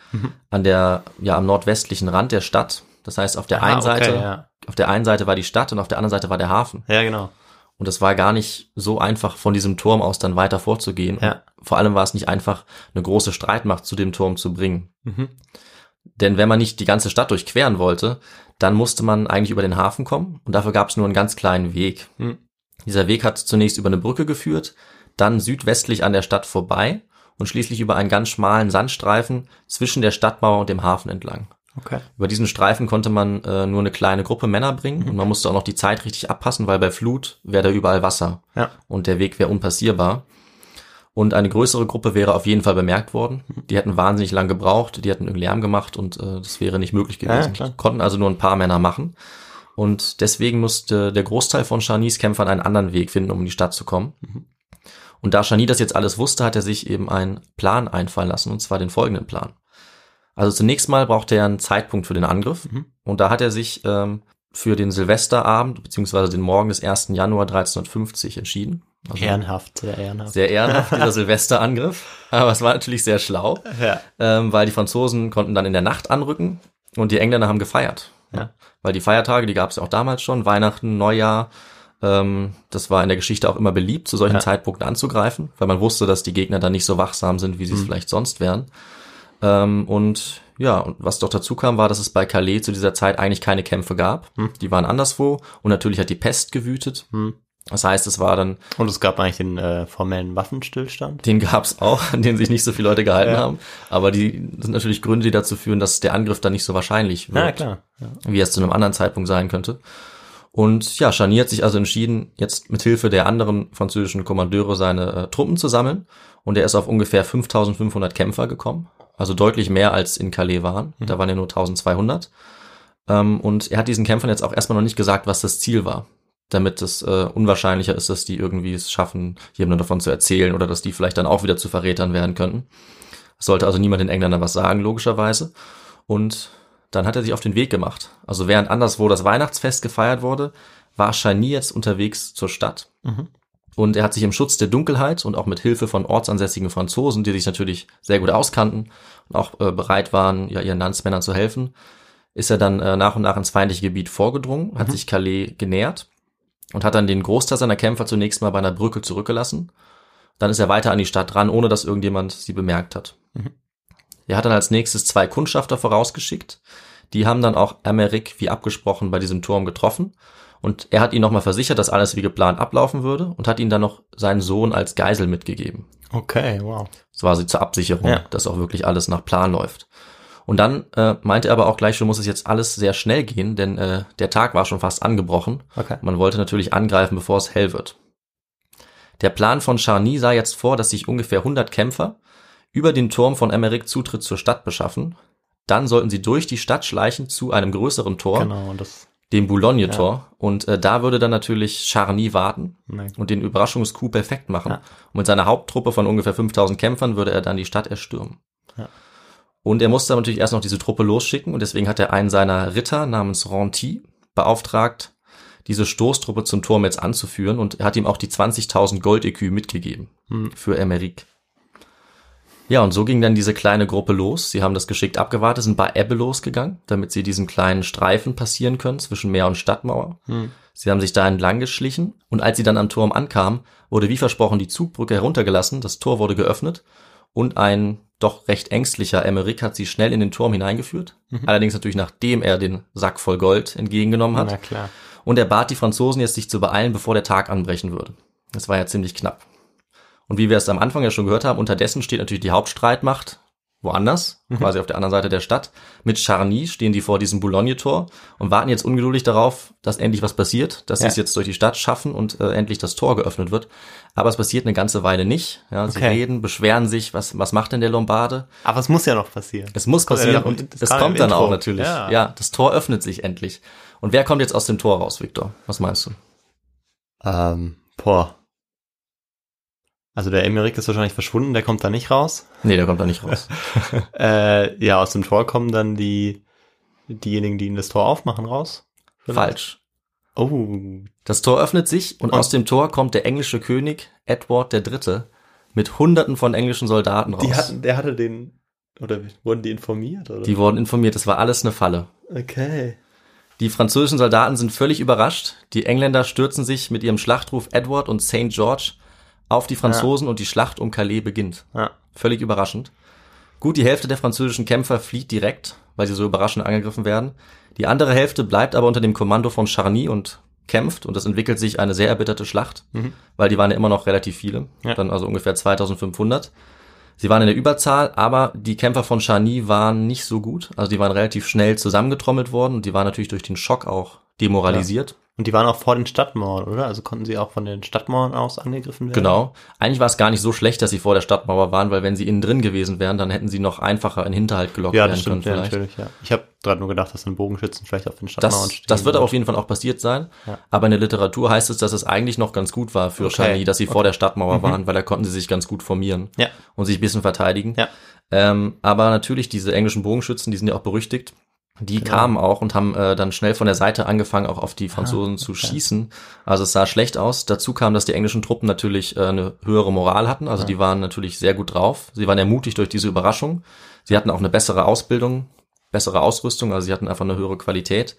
An der, ja, am nordwestlichen Rand der Stadt. Das heißt, auf der Ah, einen okay, Seite, ja. auf der einen Seite war die Stadt und auf der anderen Seite war der Hafen. Ja, genau. Und es war gar nicht so einfach, von diesem Turm aus dann weiter vorzugehen. Ja. Vor allem war es nicht einfach, eine große Streitmacht zu dem Turm zu bringen. Mhm. Denn wenn man nicht die ganze Stadt durchqueren wollte, dann musste man eigentlich über den Hafen kommen und dafür gab es nur einen ganz kleinen Weg. Hm. Dieser Weg hat zunächst über eine Brücke geführt, dann südwestlich an der Stadt vorbei und schließlich über einen ganz schmalen Sandstreifen zwischen der Stadtmauer und dem Hafen entlang. Okay. Über diesen Streifen konnte man äh, nur eine kleine Gruppe Männer bringen und man musste auch noch die Zeit richtig abpassen, weil bei Flut wäre da überall Wasser Ja. und der Weg wäre unpassierbar. Und eine größere Gruppe wäre auf jeden Fall bemerkt worden. Die hätten wahnsinnig lang gebraucht, die hätten irgendwie Lärm gemacht und äh, das wäre nicht möglich Ja, gewesen. klar. Konnten also nur ein paar Männer machen. Und deswegen musste der Großteil von Charnys Kämpfern einen anderen Weg finden, um in die Stadt zu kommen. Und da Charny das jetzt alles wusste, hat er sich eben einen Plan einfallen lassen, und zwar den folgenden Plan. Also zunächst mal brauchte er einen Zeitpunkt für den Angriff. Und da hat er sich ähm, für den Silvesterabend beziehungsweise den Morgen des 1. Januar 1350 entschieden. Also Ehrenhaft, sehr ehrenhaft. sehr ehrenhaft, dieser Silvesterangriff. Aber es war natürlich sehr schlau, Ja. ähm, weil die Franzosen konnten dann in der Nacht anrücken und die Engländer haben gefeiert. Ja. Weil die Feiertage, die gab es ja auch damals schon, Weihnachten, Neujahr, ähm, das war in der Geschichte auch immer beliebt, zu solchen Ja. Zeitpunkten anzugreifen, weil man wusste, dass die Gegner dann nicht so wachsam sind, wie sie es Mhm. vielleicht sonst wären. Ähm, und ja, und was doch dazu kam, war, dass es bei Calais zu dieser Zeit eigentlich keine Kämpfe gab. Mhm. Die waren anderswo und natürlich hat die Pest gewütet. Das heißt, es war dann Und es gab eigentlich den äh, formellen Waffenstillstand. den gab's auch, an den sich nicht so viele Leute gehalten Ja. haben. Aber die sind natürlich Gründe, die dazu führen, dass der Angriff dann nicht so wahrscheinlich wird, Ja, klar. Ja. wie es zu einem anderen Zeitpunkt sein könnte. Und ja, Charnier hat sich also entschieden, jetzt mit Hilfe der anderen französischen Kommandeure seine äh, Truppen zu sammeln. Und er ist auf ungefähr 5500 Kämpfer gekommen. Also deutlich mehr als in Calais waren. Da waren ja nur 1200. Ähm, und er hat diesen Kämpfern jetzt auch erstmal noch nicht gesagt, was das Ziel war. Damit es äh, unwahrscheinlicher ist, dass die irgendwie es schaffen, jemandem davon zu erzählen oder dass die vielleicht dann auch wieder zu Verrätern werden könnten. Es sollte also niemand den Engländern was sagen, logischerweise. Und dann hat er sich auf den Weg gemacht. Also während anderswo das Weihnachtsfest gefeiert wurde, war Charny jetzt unterwegs zur Stadt. Und er hat sich im Schutz der Dunkelheit und auch mit Hilfe von ortsansässigen Franzosen, die sich natürlich sehr gut auskannten und auch äh, bereit waren, ja, ihren Landsmännern zu helfen, ist er dann äh, nach und nach ins feindliche Gebiet vorgedrungen, hat sich Calais genähert und hat dann den Großteil seiner Kämpfer zunächst mal bei einer Brücke zurückgelassen. Dann ist er weiter an die Stadt ran, ohne dass irgendjemand sie bemerkt hat. Er hat dann als nächstes zwei Kundschafter vorausgeschickt. Die haben dann auch Emmerich wie abgesprochen bei diesem Turm getroffen. Und er hat ihnen nochmal versichert, dass alles wie geplant ablaufen würde und hat ihnen dann noch seinen Sohn als Geisel mitgegeben. Okay, wow. Das war sie zur Absicherung, Ja. dass auch wirklich alles nach Plan läuft. Und dann äh, meinte er aber auch gleich schon, muss es jetzt alles sehr schnell gehen, denn äh, der Tag war schon fast angebrochen. Okay. Man wollte natürlich angreifen, bevor es hell wird. Der Plan von Charny sah jetzt vor, dass sich ungefähr 100 Kämpfer über den Turm von Emmerich Zutritt zur Stadt beschaffen. Dann sollten sie durch die Stadt schleichen zu einem größeren Tor, Genau, dem Boulogne-Tor. Und äh, da würde dann natürlich Charny warten Nee. und den Überraschungscoup perfekt machen. Ja. Und mit seiner Haupttruppe von ungefähr 5000 Kämpfern würde er dann die Stadt erstürmen. Ja. Und er musste natürlich erst noch diese Truppe losschicken und deswegen hat er einen seiner Ritter namens Ronti beauftragt, diese Stoßtruppe zum Turm jetzt anzuführen und er hat ihm auch die 20.000 Goldekü mitgegeben Hm. für Emmerich. Ja, und so ging dann diese kleine Gruppe los. Sie haben das geschickt abgewartet, sind bei Ebbe losgegangen, damit sie diesen kleinen Streifen passieren können zwischen Meer und Stadtmauer. Hm. Sie haben sich da entlang geschlichen und als sie dann am Turm ankamen, wurde wie versprochen die Zugbrücke heruntergelassen, das Tor wurde geöffnet und ein doch recht ängstlicher Emmerich hat sie schnell in den Turm hineingeführt. Allerdings natürlich nachdem er den Sack voll Gold entgegengenommen hat. Na klar. Und er bat die Franzosen jetzt, sich zu beeilen, bevor der Tag anbrechen würde. Das war ja ziemlich knapp. Und wie wir es am Anfang ja schon gehört haben, unterdessen steht natürlich die Hauptstreitmacht woanders, quasi auf der anderen Seite der Stadt. Mit Charny stehen die vor diesem Boulogne-Tor und warten jetzt ungeduldig darauf, dass endlich was passiert, dass sie Ja. es jetzt durch die Stadt schaffen und äh, endlich das Tor geöffnet wird. Aber es passiert eine ganze Weile nicht. Ja, sie Okay. reden, beschweren sich, was, was macht denn der Lombarde? Aber es muss ja noch passieren. Es muss ja passieren und es kommt dann Intro. auch natürlich. Ja. Ja. das Tor öffnet sich endlich. Und wer kommt jetzt aus dem Tor raus, Victor? Was meinst du? Ähm, boah. Also der Emmerich ist wahrscheinlich verschwunden, der kommt da nicht raus. Nee, der kommt da nicht raus. Äh, ja, aus dem Tor kommen dann die diejenigen, die in das Tor aufmachen, raus. Falsch. Oh, Das Tor öffnet sich und Und- aus dem Tor kommt der englische König Edward III. mit hunderten von englischen Soldaten raus. die hatten, der hatte den, oder wurden die informiert, oder? die wurden informiert, es war alles eine Falle. okay. Die französischen Soldaten sind völlig überrascht. Die Engländer stürzen sich mit ihrem Schlachtruf Edward und St. George auf die Franzosen und die Schlacht um Calais beginnt. Ja. Völlig überraschend. Gut, die Hälfte der französischen Kämpfer flieht direkt, weil sie so überraschend angegriffen werden. Die andere Hälfte bleibt aber unter dem Kommando von Charny und kämpft und es entwickelt sich eine sehr erbitterte Schlacht, weil die waren ja immer noch relativ viele, Ja. dann also ungefähr 2500. Sie waren in der Überzahl, aber die Kämpfer von Charny waren nicht so gut. Also die waren relativ schnell zusammengetrommelt worden und die waren natürlich durch den Schock auch demoralisiert. Und die waren auch vor den Stadtmauern, oder? Also konnten sie auch von den Stadtmauern aus angegriffen werden? Genau. Eigentlich war es gar nicht so schlecht, dass sie vor der Stadtmauer waren, weil wenn sie innen drin gewesen wären, dann hätten sie noch einfacher in Hinterhalt gelockt Ja, werden das stimmt, ja, können vielleicht. natürlich, ja. Ich habe gerade nur gedacht, dass dann Bogenschützen vielleicht auf den Das, Stadtmauern stehen. das wird aber auf jeden Fall auch passiert sein. Ja. Aber in der Literatur heißt es, dass es eigentlich noch ganz gut war für Okay. Charny, dass sie vor der Stadtmauer waren, weil da konnten sie sich ganz gut formieren Ja. und sich ein bisschen verteidigen. Ja. Ähm, aber natürlich, diese englischen Bogenschützen, die sind ja auch berüchtigt. Die Genau. kamen auch und haben äh, dann schnell von der Seite angefangen, auch auf die Franzosen Ah, zu schießen. Also es sah schlecht aus. Dazu kam, dass die englischen Truppen natürlich äh, eine höhere Moral hatten. Also die waren natürlich sehr gut drauf. Sie waren ermutigt durch diese Überraschung. Sie hatten auch eine bessere Ausbildung, bessere Ausrüstung. Also sie hatten einfach eine höhere Qualität.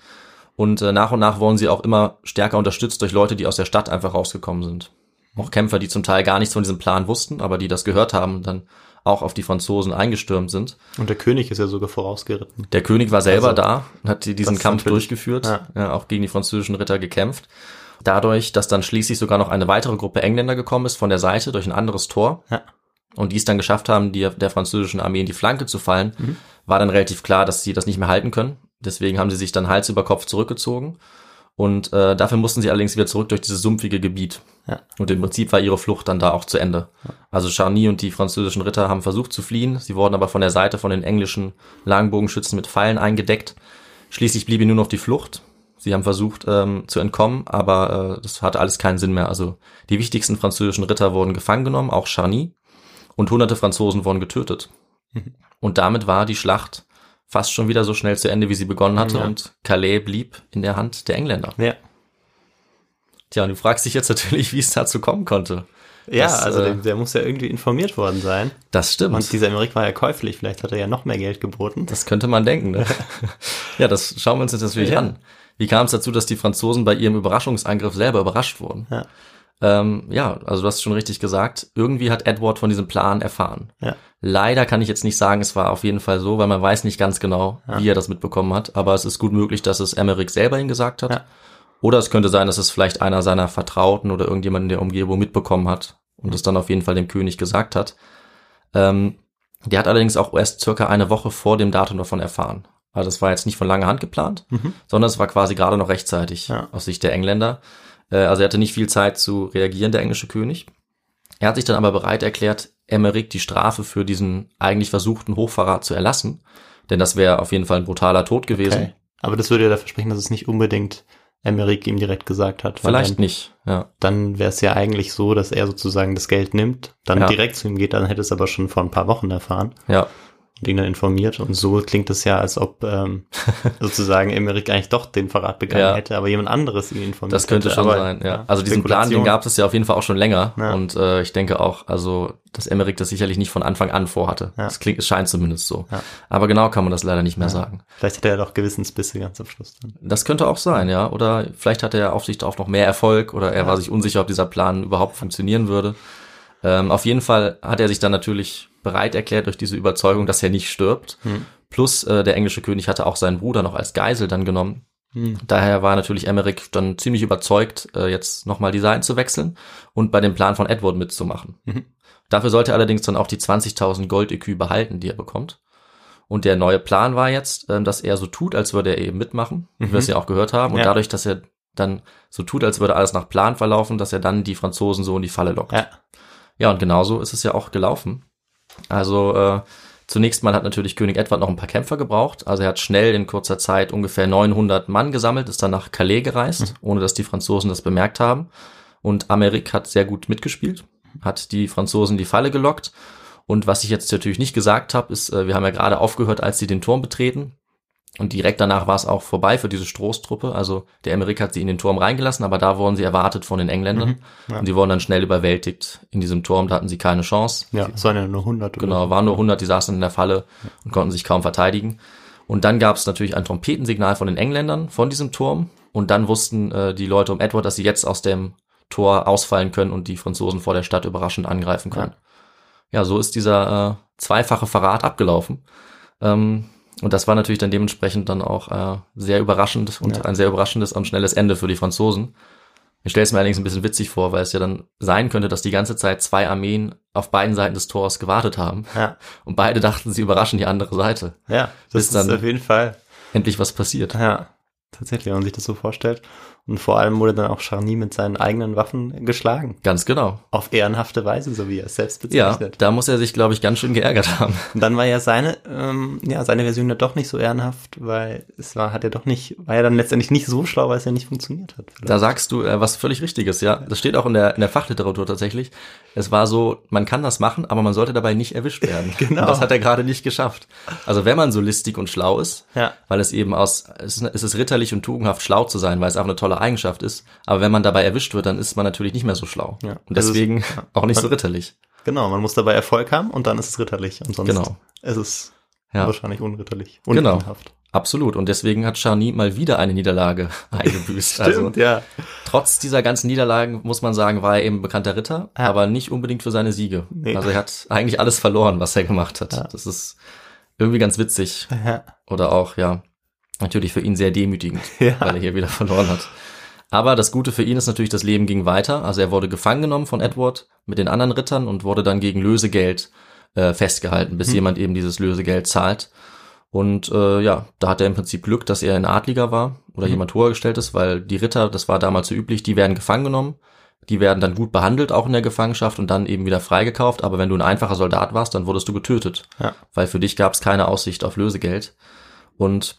Und äh, nach und nach wurden sie auch immer stärker unterstützt durch Leute, die aus der Stadt einfach rausgekommen sind. Auch Kämpfer, die zum Teil gar nichts von diesem Plan wussten, aber die das gehört haben, dann auch auf die Franzosen eingestürmt sind. Und der König ist ja sogar vorausgeritten. Der König war selber Also, da und hat diesen Kampf durchgeführt, Ja. ja. auch gegen die französischen Ritter gekämpft. Dadurch, dass dann schließlich sogar noch eine weitere Gruppe Engländer gekommen ist von der Seite durch ein anderes Tor Ja. und die es dann geschafft haben, die, der französischen Armee in die Flanke zu fallen, Mhm. war dann relativ klar, dass sie das nicht mehr halten können. Deswegen haben sie sich dann Hals über Kopf zurückgezogen und äh, dafür mussten sie allerdings wieder zurück durch dieses sumpfige Gebiet. Ja. Und im Prinzip war ihre Flucht dann da auch zu Ende. Also Charny und die französischen Ritter haben versucht zu fliehen. Sie wurden aber von der Seite von den englischen Langbogenschützen mit Pfeilen eingedeckt. Schließlich blieb ihnen nur noch die Flucht. Sie haben versucht ähm, zu entkommen, aber äh, das hatte alles keinen Sinn mehr. Also die wichtigsten französischen Ritter wurden gefangen genommen, auch Charny. Und hunderte Franzosen wurden getötet. Und damit war die Schlacht fast schon wieder so schnell zu Ende, wie sie begonnen hatte. Ja. Und Calais blieb in der Hand der Engländer. Ja. Tja, und du fragst dich jetzt natürlich, wie es dazu kommen konnte. Ja, Das, also äh, der, der muss ja irgendwie informiert worden sein. Das stimmt. Und dieser Emmerich war ja käuflich, vielleicht hat er ja noch mehr Geld geboten. Das könnte man denken. Ne? ja, das schauen wir uns jetzt natürlich Ja. an. Wie kam es dazu, dass die Franzosen bei ihrem Überraschungsangriff selber überrascht wurden? Ja. Ähm, ja, also du hast schon richtig gesagt, irgendwie hat Edward von diesem Plan erfahren. Ja. Leider kann ich jetzt nicht sagen, es war auf jeden Fall so, weil man weiß nicht ganz genau, wie er das mitbekommen hat. Aber es ist gut möglich, dass es Emmerich selber ihm gesagt hat. Ja. Oder es könnte sein, dass es vielleicht einer seiner Vertrauten oder irgendjemand in der Umgebung mitbekommen hat und es dann auf jeden Fall dem König gesagt hat. Ähm, der hat allerdings auch erst circa eine Woche vor dem Datum davon erfahren. Also es war jetzt nicht von langer Hand geplant, sondern es war quasi gerade noch rechtzeitig Ja. aus Sicht der Engländer. Äh, also er hatte nicht viel Zeit zu reagieren, der englische König. Er hat sich dann aber bereit erklärt, Emmerich die Strafe für diesen eigentlich versuchten Hochverrat zu erlassen. Denn das wäre auf jeden Fall ein brutaler Tod gewesen. Okay. Aber das würde ja dafür sprechen, dass es nicht unbedingt Emmerich ihm direkt gesagt hat. Vielleicht dann, nicht, ja. Dann wäre es ja eigentlich so, dass er sozusagen das Geld nimmt, dann Ja. direkt zu ihm geht, dann hätte es aber schon vor ein paar Wochen erfahren Ja, und ihn dann informiert. Und so klingt es ja, als ob ähm, sozusagen Emmerich eigentlich doch den Verrat begangen Ja. hätte, aber jemand anderes ihn informiert das könnte hätte. schon aber, sein, ja. Also diesen Plan, den gab es ja auf jeden Fall auch schon länger. Ja. Und äh, ich denke auch, also, dass Emmerich das sicherlich nicht von Anfang an vorhatte. Ja. Das klingt, es scheint zumindest so. Ja. Aber genau kann man das leider nicht mehr sagen. Vielleicht hätte er doch Gewissensbisse ganz am Schluss dann. Das könnte auch sein, ja. Oder vielleicht hatte er auf sich darauf noch mehr Erfolg oder er war sich unsicher, ob dieser Plan überhaupt funktionieren würde. Ähm, auf jeden Fall hat er sich dann natürlich bereit erklärt durch diese Überzeugung, dass er nicht stirbt. Plus äh, der englische König hatte auch seinen Bruder noch als Geisel dann genommen. Daher war natürlich Emmerich dann ziemlich überzeugt, äh, jetzt nochmal die Seiten zu wechseln und bei dem Plan von Edward mitzumachen. Dafür sollte er allerdings dann auch die 20.000 Gold-Ekü behalten, die er bekommt. Und der neue Plan war jetzt, ähm, dass er so tut, als würde er eben mitmachen, wie wir es ja auch gehört haben. Und Ja. dadurch, dass er dann so tut, als würde alles nach Plan verlaufen, dass er dann die Franzosen so in die Falle lockt. Ja. Ja, und genauso ist es ja auch gelaufen. Also äh, zunächst mal hat natürlich König Edward noch ein paar Kämpfer gebraucht. Also er hat schnell in kurzer Zeit ungefähr 900 Mann gesammelt, ist dann nach Calais gereist, ohne dass die Franzosen das bemerkt haben. Und Amerik hat sehr gut mitgespielt, hat die Franzosen in die Falle gelockt. Und was ich jetzt natürlich nicht gesagt habe, ist, äh, wir haben ja gerade aufgehört, als sie den Turm betreten. Und direkt danach war es auch vorbei für diese Stroßtruppe. Also der Emmerich hat sie in den Turm reingelassen, aber da wurden sie erwartet von den Engländern. ja. Und die wurden dann schnell überwältigt in diesem Turm, da hatten sie keine Chance. Ja, es waren ja nur 100. oder Genau, waren nur 100, die saßen in der Falle und konnten sich kaum verteidigen. Und dann gab es natürlich ein Trompetensignal von den Engländern von diesem Turm. Und dann wussten äh, die Leute um Edward, dass sie jetzt aus dem Tor ausfallen können und die Franzosen vor der Stadt überraschend angreifen können. Ja, so ist dieser äh, zweifache Verrat abgelaufen. Ähm, und das war natürlich dann dementsprechend dann auch äh, sehr überraschend und Ja. ein sehr überraschendes und schnelles Ende für die Franzosen. Ich stelle es mir allerdings ein bisschen witzig vor, weil es ja dann sein könnte, dass die ganze Zeit zwei Armeen auf beiden Seiten des Tors gewartet haben. Ja, Und beide dachten, sie überraschen die andere Seite. ja das Bis dann- ist auf jeden Fall. Endlich was passiert. Ja, tatsächlich, wenn man sich das so vorstellt. Und vor allem wurde dann auch Charny mit seinen eigenen Waffen geschlagen. Ganz genau. Auf ehrenhafte Weise, so wie er es selbst Ja, bezeichnet. da muss er sich, glaube ich, ganz schön geärgert haben. Und dann war ja seine, ähm, ja, seine Version ja doch nicht so ehrenhaft, weil es war, hat er doch nicht, war ja dann letztendlich nicht so schlau, weil es ja nicht funktioniert hat. Da sagst du äh, was völlig Richtiges, ja. Das steht auch in der, in der Fachliteratur tatsächlich. Es war so, man kann das machen, aber man sollte dabei nicht erwischt werden. Genau. Und das hat er gerade nicht geschafft. Also wenn man so listig und schlau ist, Ja. weil es eben aus, es ist, es ist ritterlich und tugendhaft schlau zu sein, weil es auch eine tolle Eigenschaft ist. Aber wenn man dabei erwischt wird, dann ist man natürlich nicht mehr so schlau. Ja. Und ist- deswegen ja. auch nicht so ritterlich. Genau, man muss dabei Erfolg haben und dann ist es ritterlich. Und sonst Genau. ist es Ja. wahrscheinlich unritterlich. Genau. Absolut. Und deswegen hat Charny mal wieder eine Niederlage eingebüßt. also ja. trotz dieser ganzen Niederlagen muss man sagen, war er eben bekannter Ritter, Ja. aber nicht unbedingt für seine Siege. Nee. Also er hat eigentlich alles verloren, was er gemacht hat. Ja. Das ist irgendwie ganz witzig. Oder auch, ja, natürlich für ihn sehr demütigend, Ja. weil er hier wieder verloren hat. Aber das Gute für ihn ist natürlich, das Leben ging weiter. Also er wurde gefangen genommen von Edward mit den anderen Rittern und wurde dann gegen Lösegeld äh, festgehalten, bis jemand eben dieses Lösegeld zahlt. Und äh, ja, da hat er im Prinzip Glück, dass er ein Adliger war oder jemand höher gestellt ist, weil die Ritter, das war damals so üblich, die werden gefangen genommen. Die werden dann gut behandelt, auch in der Gefangenschaft und dann eben wieder freigekauft. Aber wenn du ein einfacher Soldat warst, dann wurdest du getötet. Ja. Weil für dich gab es keine Aussicht auf Lösegeld. Und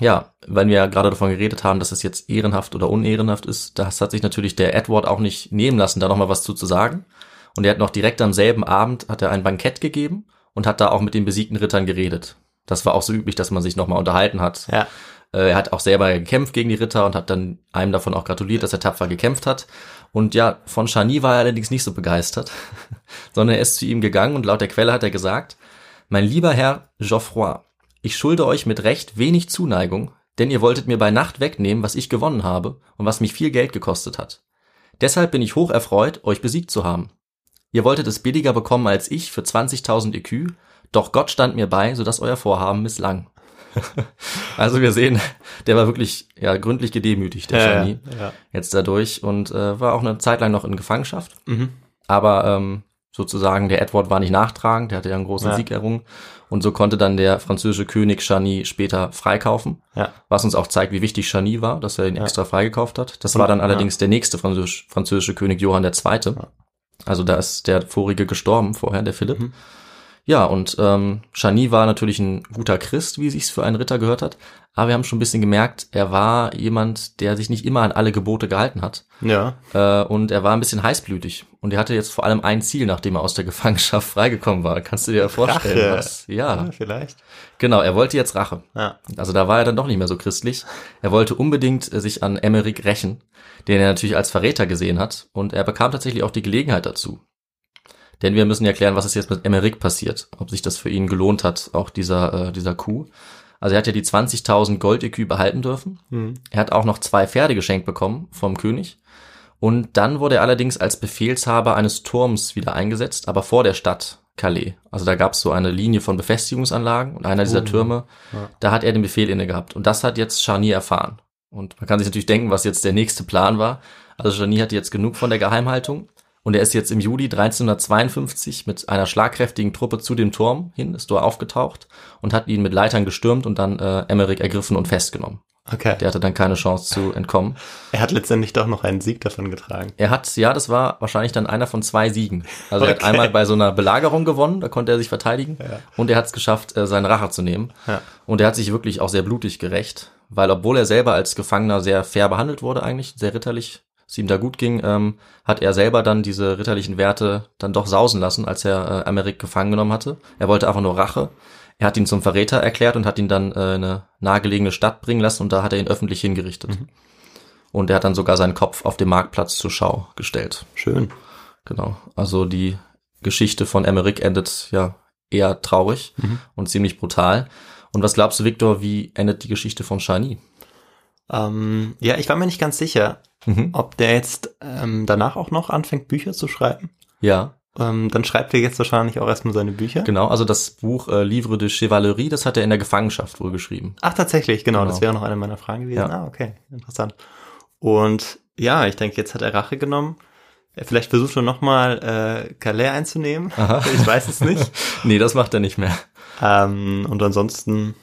ja, weil wir ja gerade davon geredet haben, dass es jetzt ehrenhaft oder unehrenhaft ist, das hat sich natürlich der Edward auch nicht nehmen lassen, da nochmal was zu, zu sagen. Und er hat noch direkt am selben Abend hat er ein Bankett gegeben und hat da auch mit den besiegten Rittern geredet. Das war auch so üblich, dass man sich nochmal unterhalten hat. Ja. Äh, er hat auch selber gekämpft gegen die Ritter und hat dann einem davon auch gratuliert, dass er tapfer gekämpft hat. Und ja, von Chani war er allerdings nicht so begeistert, sondern er ist zu ihm gegangen und laut der Quelle hat er gesagt, mein lieber Herr Geoffroy, ich schulde euch mit Recht wenig Zuneigung, denn ihr wolltet mir bei Nacht wegnehmen, was ich gewonnen habe und was mich viel Geld gekostet hat. Deshalb bin ich hoch erfreut, euch besiegt zu haben. Ihr wolltet es billiger bekommen als ich für 20.000 EQ, doch Gott stand mir bei, sodass euer Vorhaben misslang. also wir sehen, der war wirklich ja gründlich gedemütigt, der Ja, ja. jetzt dadurch und äh, war auch eine Zeit lang noch in Gefangenschaft. Mhm. Aber ähm, sozusagen der Edward war nicht nachtragend, der hatte ja einen großen Ja. Sieg errungen und so konnte dann der französische König Chani später freikaufen, Ja. was uns auch zeigt, wie wichtig Chani war, dass er ihn extra freigekauft hat. Das war dann Ja. allerdings der nächste französisch, französische König Johann II. Also da ist der vorige gestorben vorher, der Philipp. Mhm. Ja, und ähm, Chani war natürlich ein guter Christ, wie sich's für einen Ritter gehört hat. Aber wir haben schon ein bisschen gemerkt, er war jemand, der sich nicht immer an alle Gebote gehalten hat. Ja. Äh, und er war ein bisschen heißblütig. Und er hatte jetzt vor allem ein Ziel, nachdem er aus der Gefangenschaft freigekommen war. Kannst du dir vorstellen, Rache. was? Ja, ja, vielleicht. genau. Er wollte jetzt Rache. Ja. Also da war er dann doch nicht mehr so christlich. Er wollte unbedingt äh, sich an Emmerich rächen, den er natürlich als Verräter gesehen hat. Und er bekam tatsächlich auch die Gelegenheit dazu. Denn wir müssen ja klären, was ist jetzt mit Emmerich passiert. Ob sich das für ihn gelohnt hat, auch dieser, äh, dieser Coup. Also er hat ja die 20.000 Gold-EQ behalten dürfen. Mhm. Er hat auch noch zwei Pferde geschenkt bekommen vom König. Und dann wurde er allerdings als Befehlshaber eines Turms wieder eingesetzt, aber vor der Stadt Calais. Also da gab es so eine Linie von Befestigungsanlagen und einer dieser Türme, da hat er den Befehl inne gehabt. Und das hat jetzt Charnier erfahren. Und man kann sich natürlich denken, was jetzt der nächste Plan war. Also Charnier hatte jetzt genug von der Geheimhaltung. Und er ist jetzt im Juli 1352 mit einer schlagkräftigen Truppe zu dem Turm hin, ist dort aufgetaucht und hat ihn mit Leitern gestürmt und dann äh, Emmerich ergriffen und festgenommen. Okay. Der hatte dann keine Chance zu entkommen. er hat letztendlich doch noch einen Sieg davon getragen. Er hat, ja, das war wahrscheinlich dann einer von zwei Siegen. Also er hat Okay. einmal bei so einer Belagerung gewonnen, da konnte er sich verteidigen. Ja. Und er hat es geschafft, äh, seine Rache zu nehmen. Ja. Und er hat sich wirklich auch sehr blutig gerecht, weil obwohl er selber als Gefangener sehr fair behandelt wurde eigentlich, sehr ritterlich, es ihm da gut ging, ähm, hat er selber dann diese ritterlichen Werte dann doch sausen lassen, als er äh, Amerik gefangen genommen hatte. Er wollte einfach nur Rache. Er hat ihn zum Verräter erklärt und hat ihn dann äh, in eine nahegelegene Stadt bringen lassen und da hat er ihn öffentlich hingerichtet. Und er hat dann sogar seinen Kopf auf dem Marktplatz zur Schau gestellt. Schön. Genau. Also die Geschichte von Emmerich endet ja eher traurig und ziemlich brutal. Und was glaubst du, Victor, wie endet die Geschichte von Shani? Ähm, ja, ich war mir nicht ganz sicher, Mhm. ob der jetzt ähm, danach auch noch anfängt, Bücher zu schreiben. Ja, Ähm, dann schreibt er jetzt wahrscheinlich auch erstmal seine Bücher. genau. Also das Buch äh, Livre de Chevalerie, das hat er in der Gefangenschaft wohl geschrieben. Ach, tatsächlich, genau, Genau. Das wäre noch eine meiner Fragen gewesen. Ja. Ah, okay. Interessant. Und ja, ich denke, jetzt hat er Rache genommen. Er vielleicht versucht er nochmal äh, Calais einzunehmen. Aha. Ich weiß es nicht. nee, das macht er nicht mehr. ähm, und ansonsten,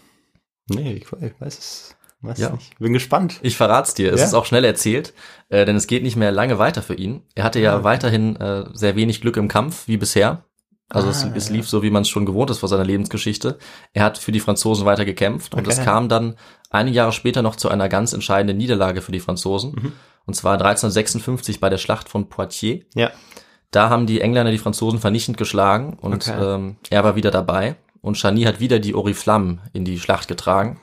nee, ich, ich weiß es weiß Ja. nicht. Bin gespannt. Ich verrat's dir. Es Ja. ist auch schnell erzählt, äh, denn es geht nicht mehr lange weiter für ihn. Er hatte ja Ah, okay. weiterhin äh, sehr wenig Glück im Kampf, wie bisher. Also es, Ah, es ja. lief so, wie man es schon gewohnt ist vor seiner Lebensgeschichte. Er hat für die Franzosen weiter gekämpft und es Okay. kam dann einige Jahre später noch zu einer ganz entscheidenden Niederlage für die Franzosen. Mhm. Und zwar 1356 bei der Schlacht von Poitiers. Ja. Da haben die Engländer die Franzosen vernichtend geschlagen und Okay. ähm, er war wieder dabei. Und Chani hat wieder die Oriflamme in die Schlacht getragen.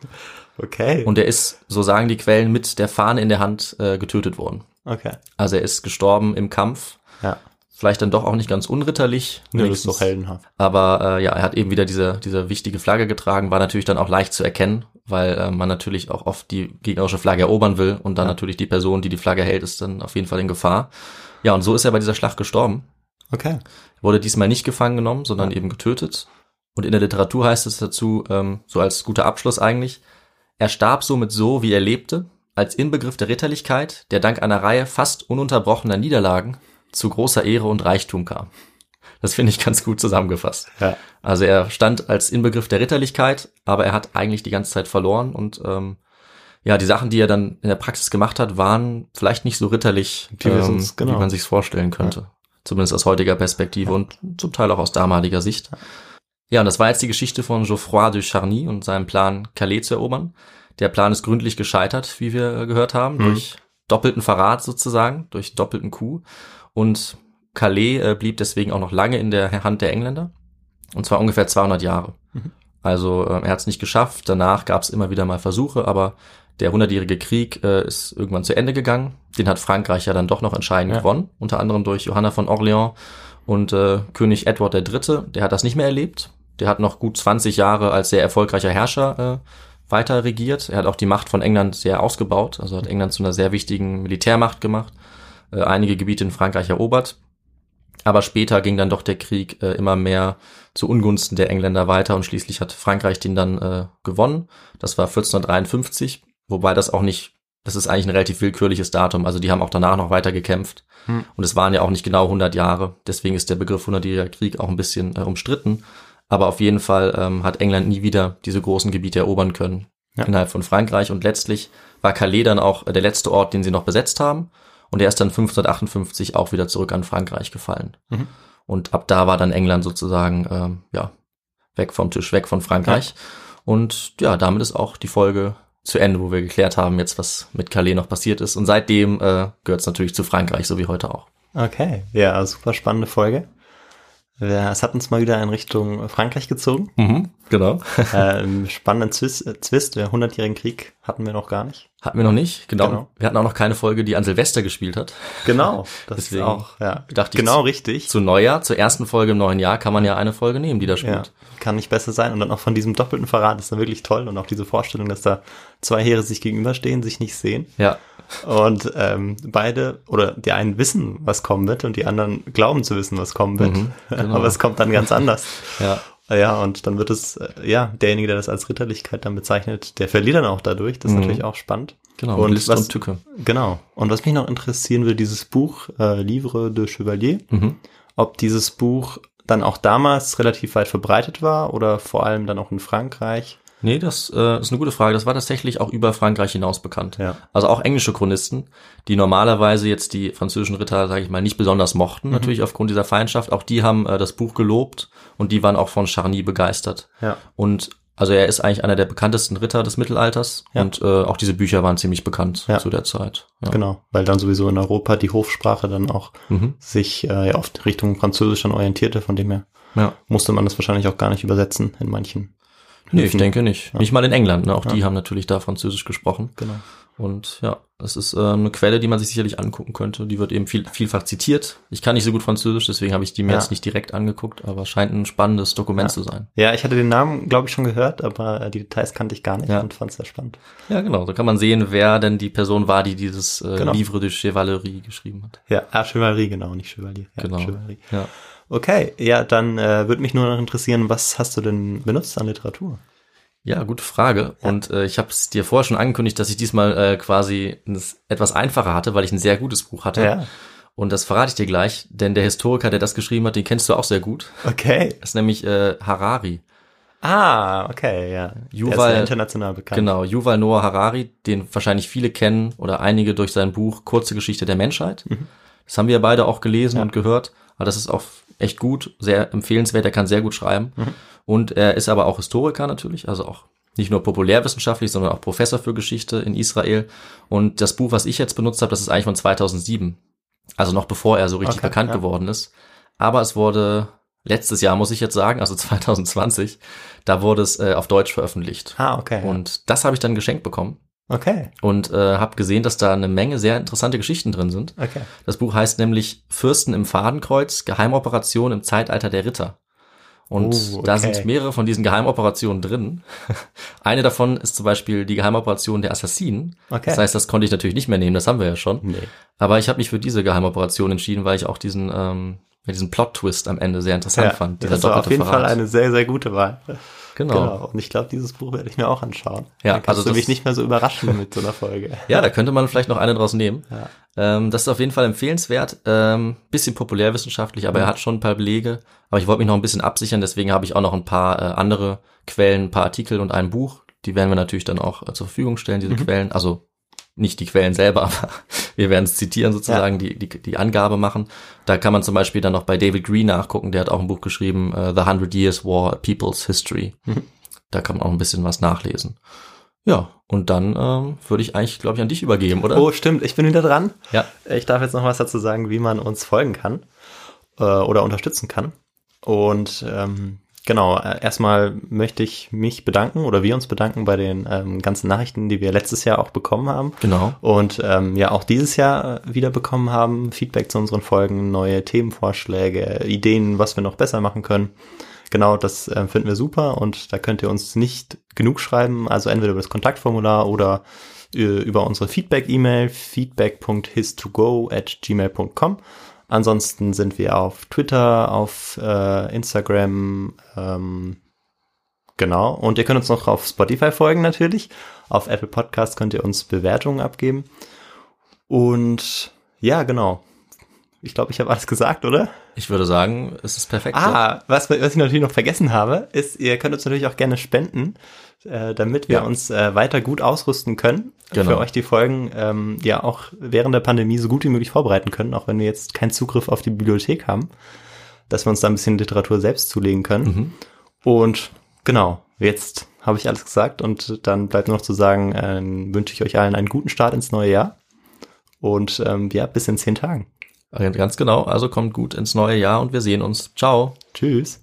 Okay. Und er ist, so sagen die Quellen, mit der Fahne in der Hand äh, getötet worden. okay. Also er ist gestorben im Kampf. Ja. Vielleicht dann doch auch nicht ganz unritterlich. Nö, das ist doch heldenhaft. Aber äh, ja, er hat eben wieder diese, diese wichtige Flagge getragen, war natürlich dann auch leicht zu erkennen, weil äh, man natürlich auch oft die gegnerische Flagge erobern will und dann natürlich die Person, die die Flagge hält, ist dann auf jeden Fall in Gefahr. Ja, und so ist er bei dieser Schlacht gestorben. Okay. Wurde diesmal nicht gefangen genommen, sondern eben getötet. Und in der Literatur heißt es dazu, ähm, so als guter Abschluss eigentlich, er starb somit so, wie er lebte, als Inbegriff der Ritterlichkeit, der dank einer Reihe fast ununterbrochener Niederlagen zu großer Ehre und Reichtum kam. Das finde ich ganz gut zusammengefasst. Ja. Also er stand als Inbegriff der Ritterlichkeit, aber er hat eigentlich die ganze Zeit verloren und ähm, ja, die Sachen, die er dann in der Praxis gemacht hat, waren vielleicht nicht so ritterlich, es ähm, genau. wie man sich vorstellen könnte. Zumindest aus heutiger Perspektive und zum Teil auch aus damaliger Sicht. Ja, und das war jetzt die Geschichte von Geoffroy de Charny und seinem Plan, Calais zu erobern. Der Plan ist gründlich gescheitert, wie wir gehört haben, Mhm. durch doppelten Verrat sozusagen, durch doppelten Coup. Und Calais äh, blieb deswegen auch noch lange in der Hand der Engländer. Und zwar ungefähr 200 Jahre. Mhm. Also äh, er hat es nicht geschafft. Danach gab es immer wieder mal Versuche, aber der hundertjährige Krieg äh, ist irgendwann zu Ende gegangen. Den hat Frankreich ja dann doch noch entscheidend Ja. gewonnen, unter anderem durch Johanna von Orléans und äh, König Edward III. Der hat das nicht mehr erlebt. Der hat noch gut 20 Jahre als sehr erfolgreicher Herrscher äh, weiter regiert. Er hat auch die Macht von England sehr ausgebaut, also hat England zu einer sehr wichtigen Militärmacht gemacht, äh, einige Gebiete in Frankreich erobert. Aber später ging dann doch der Krieg äh, immer mehr zu Ungunsten der Engländer weiter und schließlich hat Frankreich den dann äh, gewonnen. Das war 1453, wobei das auch nicht, das ist eigentlich ein relativ willkürliches Datum. Also die haben auch danach noch weiter gekämpft Hm. und es waren ja auch nicht genau 100 Jahre. Deswegen ist der Begriff 100-jähriger Krieg auch ein bisschen äh, umstritten. Aber auf jeden Fall ähm, hat England nie wieder diese großen Gebiete erobern können Ja. innerhalb von Frankreich und letztlich war Calais dann auch äh, der letzte Ort, den sie noch besetzt haben. Und er ist dann 1558 auch wieder zurück an Frankreich gefallen. Mhm. Und ab da war dann England sozusagen, ähm, ja, weg vom Tisch, weg von Frankreich. Und ja, damit ist auch die Folge zu Ende, wo wir geklärt haben jetzt, was mit Calais noch passiert ist. Und seitdem äh, gehört es natürlich zu Frankreich, so wie heute auch. Okay, ja, super spannende Folge. Es hat uns mal wieder in Richtung Frankreich gezogen. Mhm, genau. ähm, spannenden Zwist, äh, Zwist, der 100-jährigen Krieg hatten wir noch gar nicht. Hatten wir noch nicht, genau. Genau. Wir hatten auch noch keine Folge, die an Silvester gespielt hat. Genau, das Deswegen ist auch, ja, dachte ich, genau richtig. Zu Neujahr, zur ersten Folge im neuen Jahr, kann man ja eine Folge nehmen, die da Ja, spielt. kann nicht besser sein. Und dann auch von diesem doppelten Verrat ist dann wirklich toll. Und auch diese Vorstellung, dass da zwei Heere sich gegenüberstehen, sich nicht sehen. Ja, Und ähm, beide, oder die einen wissen, was kommen wird, und die anderen glauben zu wissen, was kommen wird. Mhm, genau. Aber es kommt dann ganz anders. ja. Ja, und dann wird es, äh, ja, derjenige, der das als Ritterlichkeit dann bezeichnet, der verliert dann auch dadurch. Das ist Mhm. natürlich auch spannend. Genau, Und List was- und Tücke. Genau. Und was mich noch interessieren will, dieses Buch, äh, Livre de Chevalier, Mhm. ob dieses Buch dann auch damals relativ weit verbreitet war oder vor allem dann auch in Frankreich. Nee, das äh, ist eine gute Frage. Das war tatsächlich auch über Frankreich hinaus bekannt. Ja. Also auch englische Chronisten, die normalerweise jetzt die französischen Ritter, sage ich mal, nicht besonders mochten, Mhm. natürlich aufgrund dieser Feindschaft. Auch die haben äh, das Buch gelobt und die waren auch von Charny begeistert. Ja. Und also er ist eigentlich einer der bekanntesten Ritter des Mittelalters Ja. und äh, auch diese Bücher waren ziemlich bekannt Ja. zu der Zeit. Ja. Genau, weil dann sowieso in Europa die Hofsprache dann auch Mhm. sich äh, ja, oft Richtung Französisch dann orientierte, von dem her Ja. musste man das wahrscheinlich auch gar nicht übersetzen in manchen. Nee, ich denke nicht. Nicht mal in England. Ne? Auch Ja. die haben natürlich da Französisch gesprochen. Genau. Und ja, es ist äh, eine Quelle, die man sich sicherlich angucken könnte. Die wird eben viel, vielfach zitiert. Ich kann nicht so gut Französisch, deswegen habe ich die mir Ja. jetzt nicht direkt angeguckt, aber scheint ein spannendes Dokument Ja. zu sein. Ja, ich hatte den Namen, glaube ich, schon gehört, aber äh, die Details kannte ich gar nicht Ja. und fand es sehr spannend. Ja, genau. So kann man sehen, wer denn die Person war, die dieses äh, Genau. Livre de Chevalerie geschrieben hat. Ja, ah, Chevalerie, genau, nicht Chevalier. Ja, Genau. Chevalerie. Ja. Okay, ja, dann äh, würde mich nur noch interessieren, was hast du denn benutzt an Literatur? Ja, gute Frage. Und äh, ich habe es dir vorher schon angekündigt, dass ich diesmal äh, quasi etwas einfacher hatte, weil ich ein sehr gutes Buch hatte. Ja. Und das verrate ich dir gleich, denn der Historiker, der das geschrieben hat, den kennst du auch sehr gut. Okay. Das ist nämlich äh, Harari. Ah, okay, ja. Der ist Yuval- ja international bekannt. Genau, Yuval Noah Harari, den wahrscheinlich viele kennen oder einige durch sein Buch Kurze Geschichte der Menschheit. Das haben wir beide auch gelesen Ja. und gehört. Aber das ist auch echt gut, sehr empfehlenswert. Er kann sehr gut schreiben. Und er ist aber auch Historiker natürlich, also auch nicht nur populärwissenschaftlich, sondern auch Professor für Geschichte in Israel. Und das Buch, was ich jetzt benutzt habe, das ist eigentlich von 2007. Also noch bevor er so richtig Okay, bekannt ja. geworden ist. Aber es wurde letztes Jahr, muss ich jetzt sagen, also 2020, da wurde es äh, auf Deutsch veröffentlicht. Ah, okay. Und das habe ich dann geschenkt bekommen okay, und äh, habe gesehen, dass da eine Menge sehr interessante Geschichten drin sind. okay. Das Buch heißt nämlich Fürsten im Fadenkreuz, Geheimoperation im Zeitalter der Ritter. Und Oh, okay. da sind mehrere von diesen Geheimoperationen drin. Eine davon ist zum Beispiel die Geheimoperation der Assassinen. Okay. Das heißt, das konnte ich natürlich nicht mehr nehmen, das haben wir ja schon. Nee. Aber ich habe mich für diese Geheimoperation entschieden, weil ich auch diesen, ähm, ja, diesen Plot-Twist am Ende sehr interessant fand. Dieser das war auf jeden Fall Verrat. eine sehr, sehr gute Wahl. Genau. Genau. Und ich glaube, dieses Buch werde ich mir auch anschauen. Ja, Dann kannst also du mich nicht mehr so überraschen mit so einer Folge. Ja, da könnte man vielleicht noch eine draus nehmen. Ja. Ähm, das ist auf jeden Fall empfehlenswert. Ähm, bisschen populärwissenschaftlich, aber er hat schon ein paar Belege. Aber ich wollte mich noch ein bisschen absichern, deswegen habe ich auch noch ein paar äh, andere Quellen, ein paar Artikel und ein Buch. Die werden wir natürlich dann auch äh, zur Verfügung stellen, diese Quellen. Also nicht die Quellen selber, aber wir werden es zitieren sozusagen, die, die, die Angabe machen. Da kann man zum Beispiel dann noch bei David Green nachgucken, der hat auch ein Buch geschrieben, äh, The Hundred Years War, A People's History. Da kann man auch ein bisschen was nachlesen. Ja, und dann ähm, würde ich eigentlich, glaube ich, an dich übergeben, oder? Oh, stimmt, ich bin wieder dran. Ja. Ich darf jetzt noch was dazu sagen, wie man uns folgen kann äh, oder unterstützen kann. Und ähm, genau, äh, erstmal möchte ich mich bedanken oder wir uns bedanken bei den ähm, ganzen Nachrichten, die wir letztes Jahr auch bekommen haben. Genau. Und ähm, ja, auch dieses Jahr äh, wieder bekommen haben. Feedback zu unseren Folgen, neue Themenvorschläge, Ideen, was wir noch besser machen können. Genau, das äh, finden wir super und da könnt ihr uns nicht genug schreiben, also entweder über das Kontaktformular oder äh, über unsere Feedback-E-Mail feedback.histogo at gmail.com. Ansonsten sind wir auf Twitter, auf äh, Instagram, ähm, genau. Und ihr könnt uns noch auf Spotify folgen natürlich. Auf Apple Podcast könnt ihr uns Bewertungen abgeben. Und ja, genau. Ich glaube, ich habe alles gesagt, oder? Ich würde sagen, es ist perfekt. so. Ah, was, was ich natürlich noch vergessen habe, ist, ihr könnt uns natürlich auch gerne spenden, äh, damit wir Ja. uns äh, weiter gut ausrüsten können, Genau. für euch die Folgen ähm, ja auch während der Pandemie so gut wie möglich vorbereiten können, auch wenn wir jetzt keinen Zugriff auf die Bibliothek haben, dass wir uns da ein bisschen Literatur selbst zulegen können. Mhm. Und genau, jetzt habe ich alles gesagt und dann bleibt nur noch zu sagen, äh, wünsche ich euch allen einen guten Start ins neue Jahr und ähm, ja, bis in zehn Tagen. Ganz genau. Also kommt gut ins neue Jahr und wir sehen uns. Ciao. Tschüss.